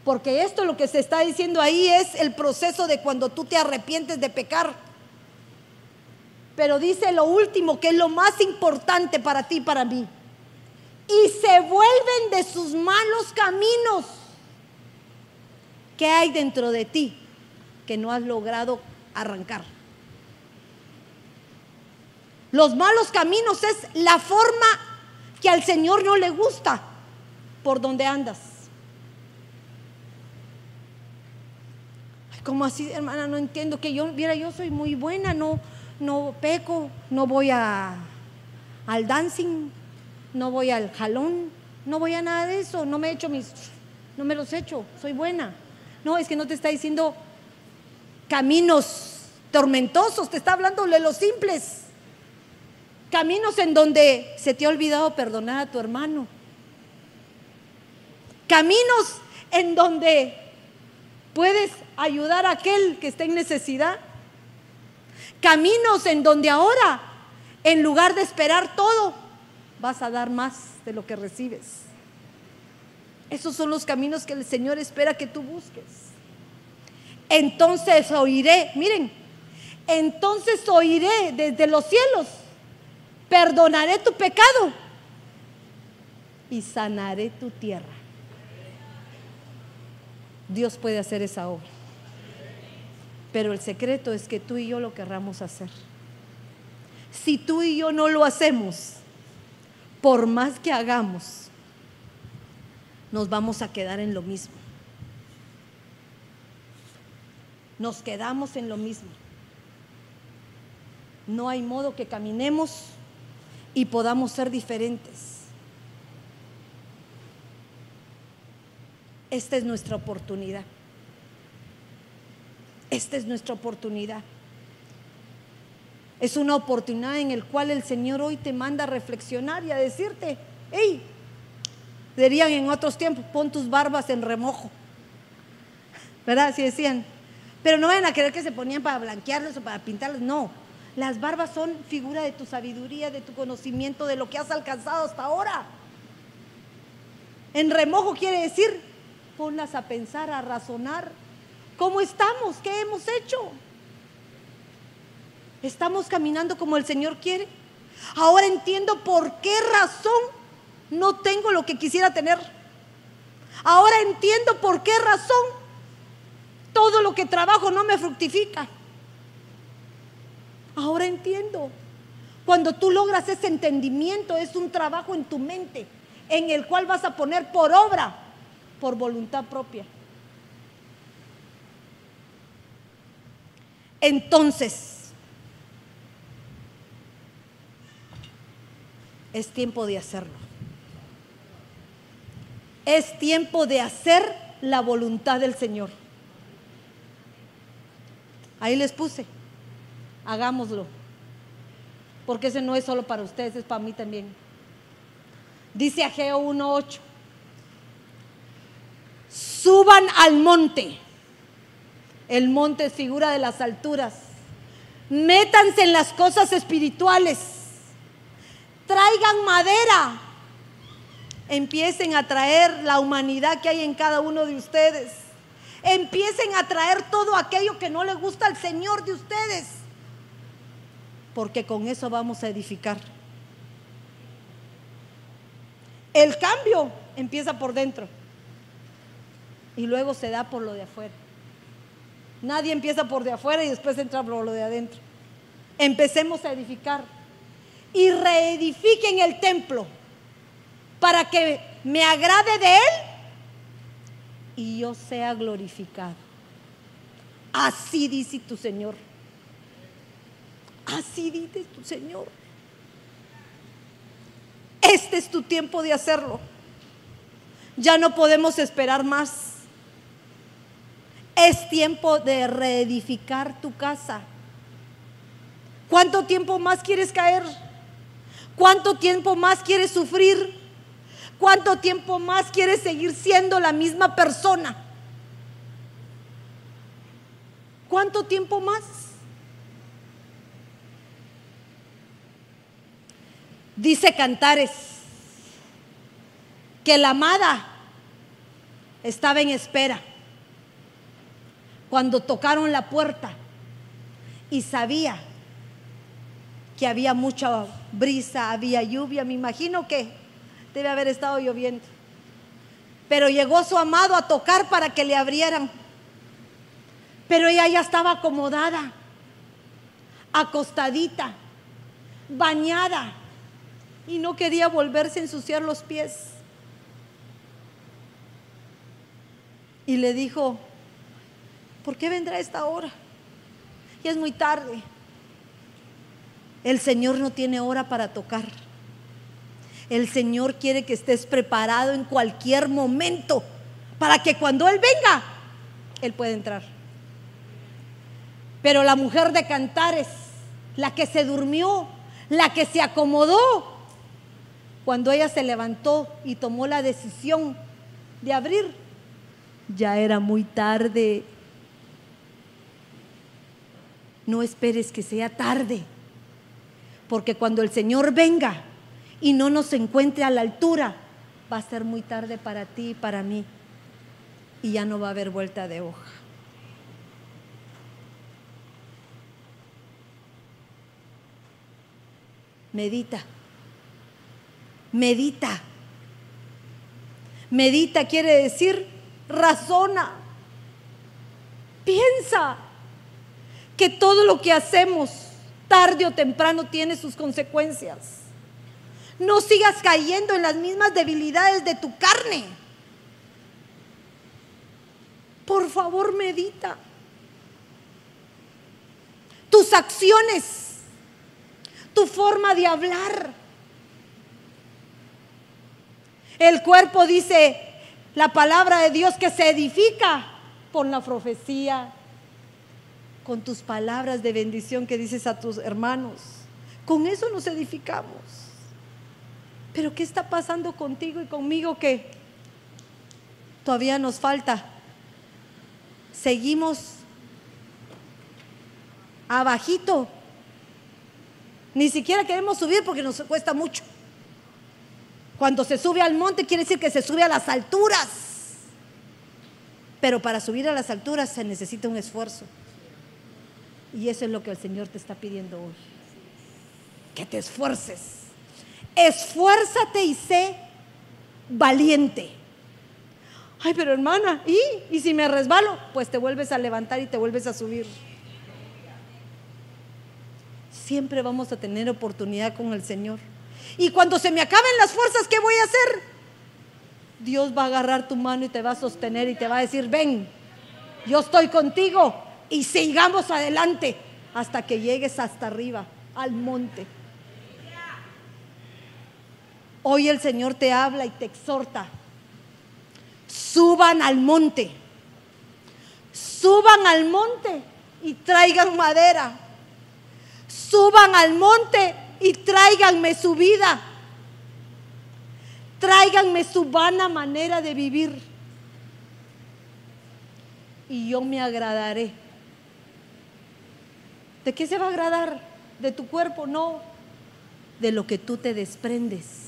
[SPEAKER 1] Porque esto lo que se está diciendo ahí es el proceso de cuando tú te arrepientes de pecar. Pero dice lo último, que es lo más importante para ti y para mí. Y se vuelven de sus malos caminos. ¿Qué hay dentro de ti que no has logrado arrancar? Los malos caminos es la forma que al Señor no le gusta por donde andas. como así, hermana? No entiendo que yo, viera, yo soy muy buena, no, no peco, no voy al dancing, no voy al jalón, no voy a nada de eso, no me he hecho mis, no me los he hecho, soy buena. No, es que no te está diciendo caminos tormentosos, te está hablando de los simples. Caminos en donde se te ha olvidado perdonar a tu hermano. Caminos en donde puedes ayudar a aquel que está en necesidad. Caminos en donde ahora, en lugar de esperar todo, vas a dar más de lo que recibes. Esos son los caminos que el Señor espera que tú busques. Entonces oiré, miren, entonces oiré desde los cielos, perdonaré tu pecado y sanaré tu tierra. Dios puede hacer esa obra. Pero el secreto es que tú y yo lo querramos hacer. Si tú y yo no lo hacemos, por más que hagamos, nos vamos a quedar en lo mismo. Nos quedamos en lo mismo. No hay modo que caminemos y podamos ser diferentes. Esta es nuestra oportunidad. Esta es nuestra oportunidad. Es una oportunidad en la cual el Señor hoy te manda a reflexionar y a decirte, hey, dirían en otros tiempos, pon tus barbas en remojo. ¿Verdad? Así decían. Pero no vayan a creer que se ponían para blanquearlas o para pintarlas. No. Las barbas son figura de tu sabiduría, de tu conocimiento, de lo que has alcanzado hasta ahora. En remojo quiere decir ponlas a pensar, a razonar. ¿Cómo estamos? ¿Qué hemos hecho? ¿Estamos caminando como el Señor quiere? Ahora entiendo por qué razón no tengo lo que quisiera tener. Ahora entiendo por qué razón todo lo que trabajo no me fructifica. Ahora entiendo. Cuando tú logras ese entendimiento, es un trabajo en tu mente en el cual vas a poner por obra por voluntad propia. Entonces, es tiempo de hacerlo. Es tiempo de hacer la voluntad del Señor. Ahí les puse, hagámoslo. Porque ese no es solo para ustedes, es para mí también. Dice Ageo 1.8 suban al monte. El monte es figura de las alturas. Métanse en las cosas espirituales. Traigan madera. Empiecen a traer la humanidad que hay en cada uno de ustedes. Empiecen a traer todo aquello que no le gusta al Señor de ustedes. Porque con eso vamos a edificar. El cambio empieza por dentro y luego se da por lo de afuera. Nadie empieza por de afuera y después entra por lo de adentro. Empecemos a edificar. y reedifiquen el templo para que me agrade de él y yo sea glorificado. Así dice tu Señor. Así dice tu Señor. Este es tu tiempo de hacerlo. Ya no podemos esperar más. Es tiempo de reedificar tu casa. ¿Cuánto tiempo más quieres caer? ¿Cuánto tiempo más quieres sufrir? ¿Cuánto tiempo más quieres seguir siendo la misma persona? ¿Cuánto tiempo más? Dice Cantares que la amada estaba en espera cuando tocaron la puerta y sabía que había mucha brisa, había lluvia, me imagino que debe haber estado lloviendo. Pero llegó su amado a tocar para que le abrieran. Pero ella ya estaba acomodada, acostadita, bañada y no quería volverse a ensuciar los pies. Y le dijo, ¿por qué vendrá esta hora? Y es muy tarde. El Señor no tiene hora para tocar. El Señor quiere que estés preparado en cualquier momento para que cuando Él venga, Él pueda entrar. Pero la mujer de Cantares, la que se durmió, la que se acomodó, cuando ella se levantó y tomó la decisión de abrir, ya era muy tarde. No esperes que sea tarde, porque cuando el Señor venga, y no nos encuentre a la altura, va a ser muy tarde para ti y para mí. Y ya no va a haber vuelta de hoja. Medita. Medita. Medita quiere decir razona. Piensa que todo lo que hacemos tarde o temprano tiene sus consecuencias. No sigas cayendo en las mismas debilidades de tu carne. Por favor, medita. Tus acciones, tu forma de hablar. El cuerpo dice la palabra de Dios que se edifica por la profecía, con tus palabras de bendición que dices a tus hermanos. Con eso nos edificamos. Pero ¿qué está pasando contigo y conmigo que todavía nos falta? Seguimos abajito. Ni siquiera queremos subir porque nos cuesta mucho. Cuando se sube al monte quiere decir que se sube a las alturas. Pero para subir a las alturas se necesita un esfuerzo. Y eso es lo que el Señor te está pidiendo hoy. Que te esfuerces esfuérzate y sé valiente. Ay, pero hermana, ¿y? ¿Y si me resbalo? Pues te vuelves a levantar y te vuelves a subir. Siempre vamos a tener oportunidad con el Señor. Y cuando se me acaben las fuerzas, ¿qué voy a hacer? Dios va a agarrar tu mano y te va a sostener y te va a decir, ven, yo estoy contigo y sigamos adelante hasta que llegues hasta arriba, al monte. Hoy el Señor te habla y te exhorta. Suban al monte. Suban al monte y traigan madera. Suban al monte y tráiganme su vida. Tráiganme su vana manera de vivir. Y yo me agradaré. ¿De qué se va a agradar? ¿De tu cuerpo? No. De lo que tú te desprendes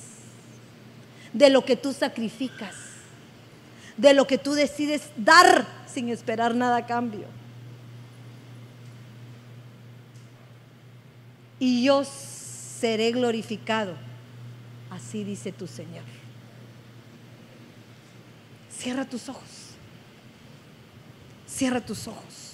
[SPEAKER 1] de lo que tú sacrificas, de lo que tú decides dar sin esperar nada a cambio. Y yo seré glorificado, así dice tu Señor. Cierra tus ojos. Cierra tus ojos.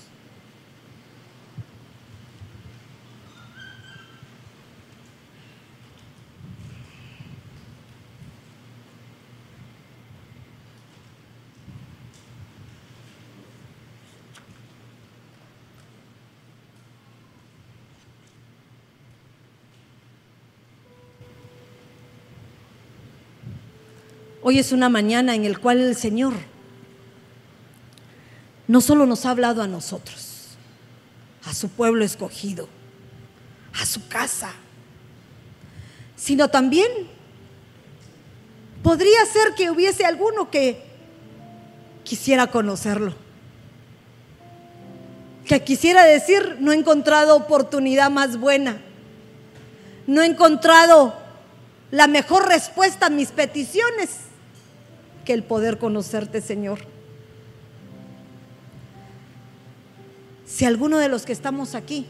[SPEAKER 1] Hoy es una mañana en el cual el Señor no solo nos ha hablado a nosotros, a su pueblo escogido, a su casa, sino también podría ser que hubiese alguno que quisiera conocerlo, que quisiera decir, no he encontrado oportunidad más buena, no he encontrado la mejor respuesta a mis peticiones que el poder conocerte, Señor. Si alguno de los que estamos aquí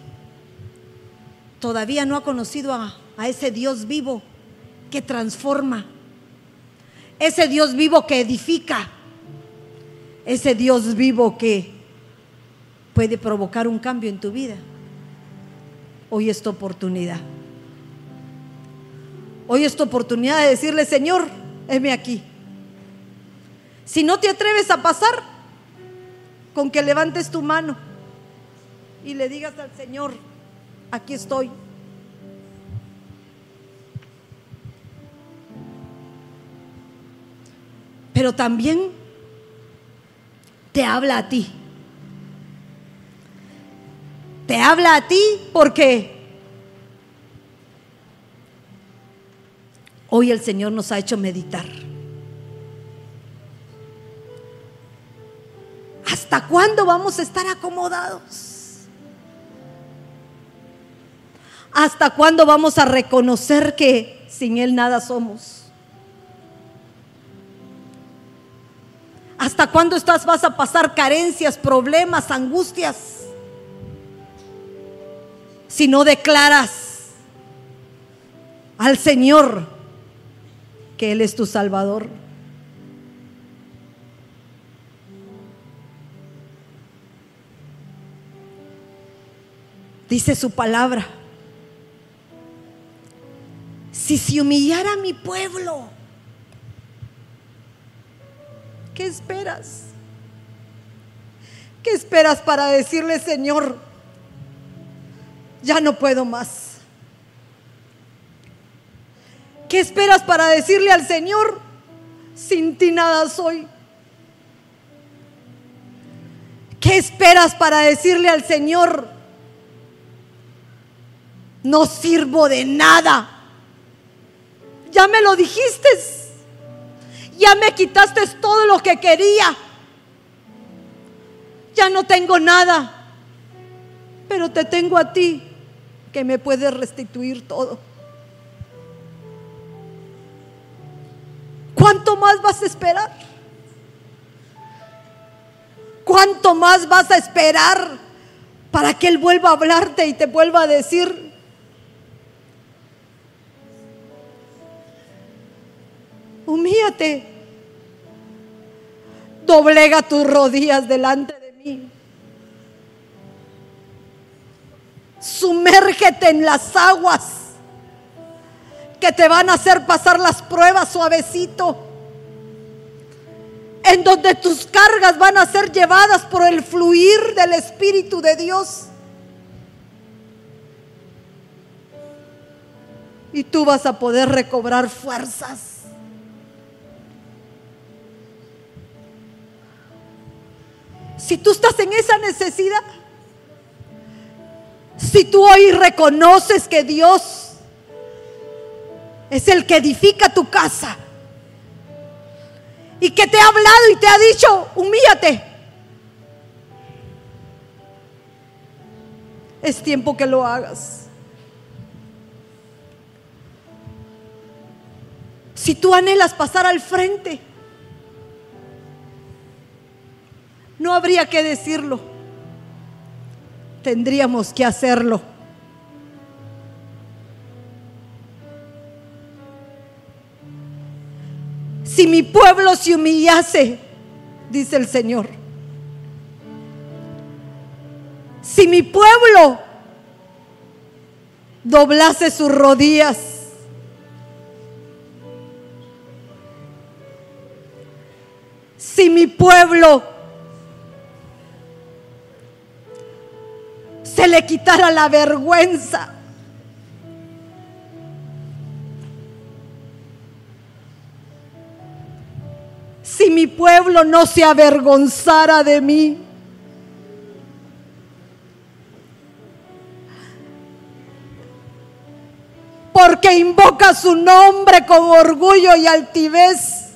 [SPEAKER 1] todavía no ha conocido a, a, ese Dios vivo que transforma, ese Dios vivo que edifica, ese Dios vivo que puede provocar un cambio en tu vida, hoy es tu oportunidad. Hoy es tu oportunidad de decirle, Señor, heme aquí. Si no te atreves a pasar, con que levantes tu mano y le digas al Señor, aquí estoy. Pero también te habla a ti. Te habla a ti porque hoy el Señor nos ha hecho meditar. ¿Hasta cuándo vamos a estar acomodados? ¿Hasta cuándo vamos a reconocer que sin Él nada somos? ¿Hasta cuándo estás, vas a pasar carencias, problemas, angustias? Si no declaras al Señor que Él es tu Salvador. Dice su palabra. Si se humillara mi pueblo, ¿qué esperas? ¿Qué esperas para decirle, Señor, ya no puedo más? ¿Qué esperas para decirle al Señor, sin ti nada soy? ¿Qué esperas para decirle al Señor, no sirvo de nada. Ya me lo dijiste. Ya me quitaste todo lo que quería. Ya no tengo nada. Pero te tengo a ti que me puedes restituir todo. ¿Cuánto más vas a esperar? ¿Cuánto más vas a esperar para que Él vuelva a hablarte y te vuelva a decir, humíate, doblega tus rodillas delante de mí, sumérgete en las aguas que te van a hacer pasar las pruebas suavecito, en donde tus cargas van a ser llevadas por el fluir del Espíritu de Dios. Y tú vas a poder recobrar fuerzas. Si tú estás en esa necesidad, si tú hoy reconoces que Dios es el que edifica tu casa y que te ha hablado y te ha dicho, humíllate. Es tiempo que lo hagas. Si tú anhelas pasar al frente, No habría que decirlo. Tendríamos que hacerlo. Si mi pueblo se humillase, dice el Señor. Si mi pueblo doblase sus rodillas, si mi pueblo se le quitara la vergüenza. si mi pueblo no se avergonzara de mí. Porque invoca su nombre con orgullo y altivez.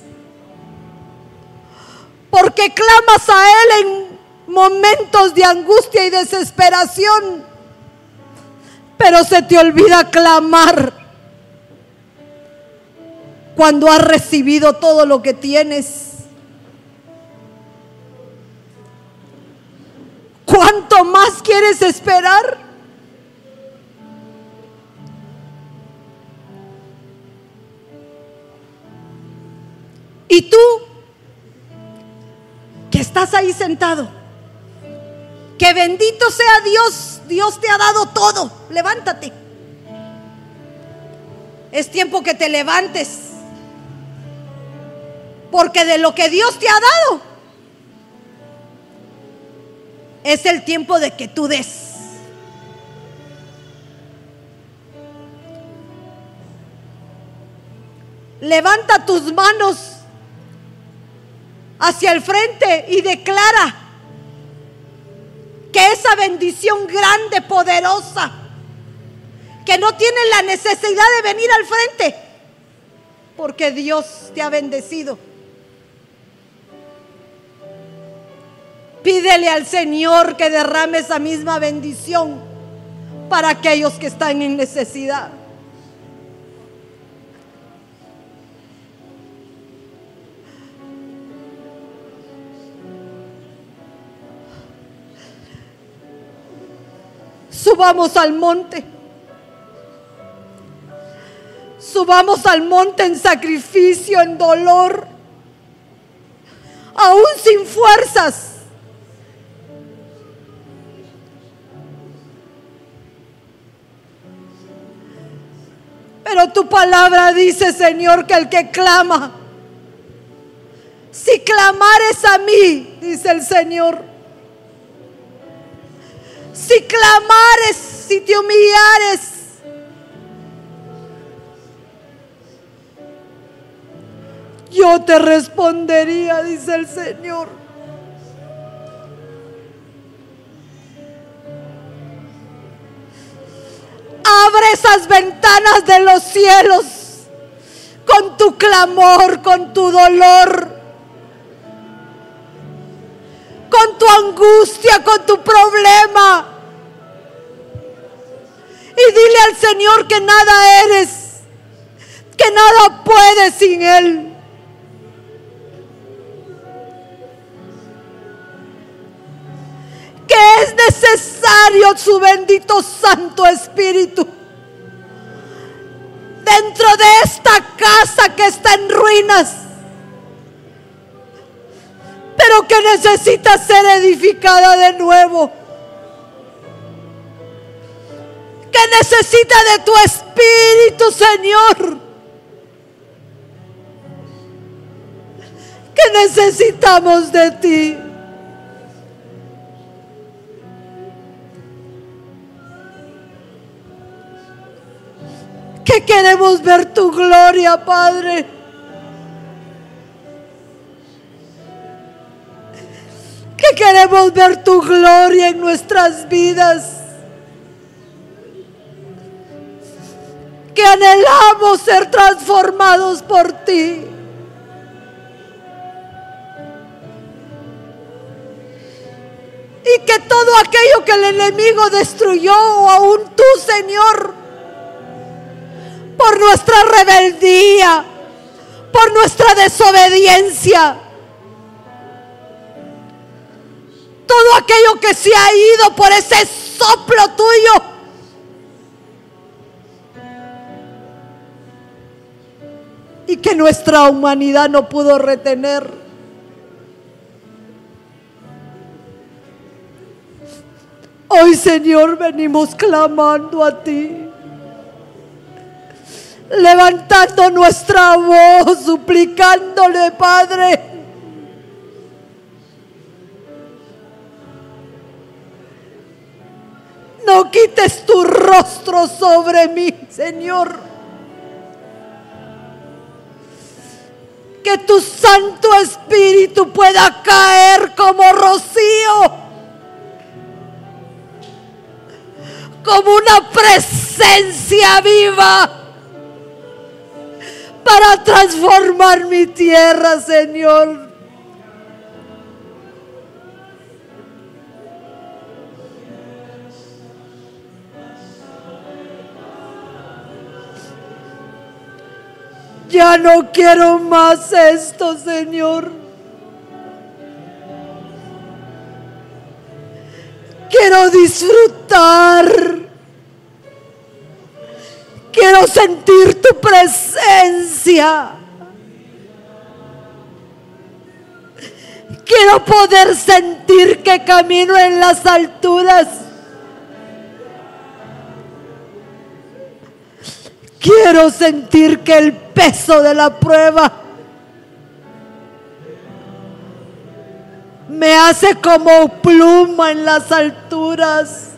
[SPEAKER 1] Porque clamas a Él en momentos de angustia y desesperación. Pero se te olvida clamar cuando has recibido todo lo que tienes. ¿Cuánto más quieres esperar? Y tú, que estás ahí sentado, que bendito sea Dios, Dios te ha dado todo, levántate. Es tiempo que te levantes. Porque de lo que Dios te ha dado, es el tiempo de que tú des. Levanta tus manos hacia el frente y declara esa bendición grande, poderosa, que no tiene la necesidad de venir al frente, porque Dios te ha bendecido Pídele al Señor que derrame esa misma bendición para aquellos que están en necesidad. Subamos al monte. Subamos al monte en sacrificio, en dolor, aún sin fuerzas Pero tu palabra dice, Señor, que el que clama, si clamares a mí, dice el Señor, si clamares, si te humillares, yo te respondería, dice el Señor. Abre esas ventanas de los cielos con tu clamor, con tu dolor, con tu angustia, con tu problema. Y dile al Señor que nada eres, que nada puedes sin Él. que es necesario su bendito Santo Espíritu dentro de esta casa que está en ruinas, que necesita ser edificada de nuevo. Que necesita de tu Espíritu, Señor. Que necesitamos de ti. que queremos ver tu gloria, Padre. Que queremos ver tu gloria en nuestras vidas. Que anhelamos ser transformados por ti. Y que todo aquello que el enemigo destruyó, o aún tú, Señor, por nuestra rebeldía, por nuestra desobediencia. Todo aquello que se ha ido por ese soplo tuyo. Y que nuestra humanidad no pudo retener. Hoy Señor venimos clamando a ti levantando nuestra voz, suplicándole, Padre. No quites tu rostro sobre mí, Señor. Que tu Santo Espíritu pueda caer como rocío, como una presencia viva para transformar mi tierra, Señor. Ya no quiero más esto, Señor. Quiero disfrutar. Quiero sentir tu presencia. Quiero poder sentir que camino en las alturas. Quiero sentir que el peso de la prueba me hace como pluma en las alturas.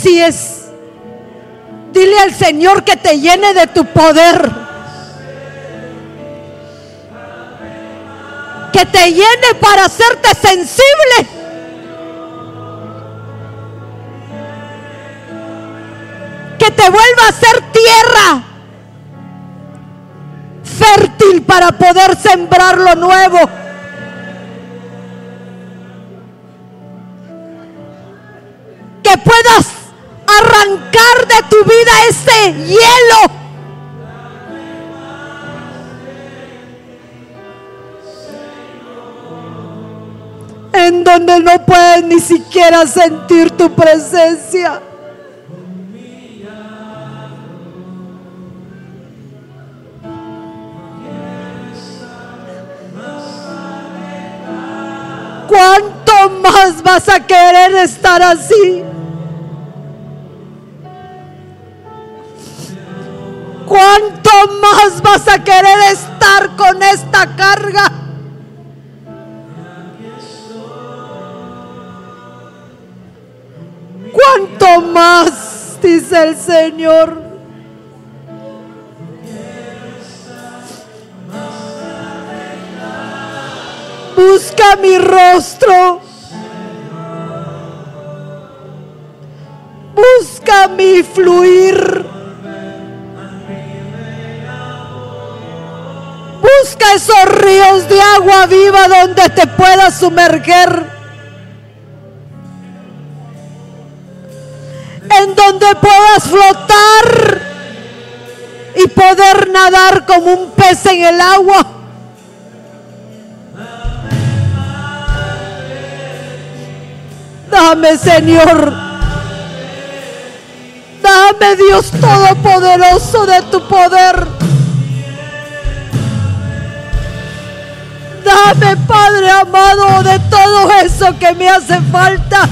[SPEAKER 1] Así es. Dile al Señor que te llene de tu poder. Que te llene para hacerte sensible. Que te vuelva a ser tierra fértil para poder sembrar lo nuevo. Que puedas arrancar de tu vida ese hielo. En donde no puedes ni siquiera sentir tu presencia. ¿Cuánto más vas a querer estar así? Vas a querer estar con esta carga? ¿Cuánto más? Dice el Señor. Busca mi rostro. Busca mi fluir. Busca esos ríos de agua viva donde te puedas sumerger. En donde puedas flotar y poder nadar como un pez en el agua. Dame, Señor. Dame, Dios Todopoderoso, de tu poder. Dame, Padre amado, de todo eso que me hace falta.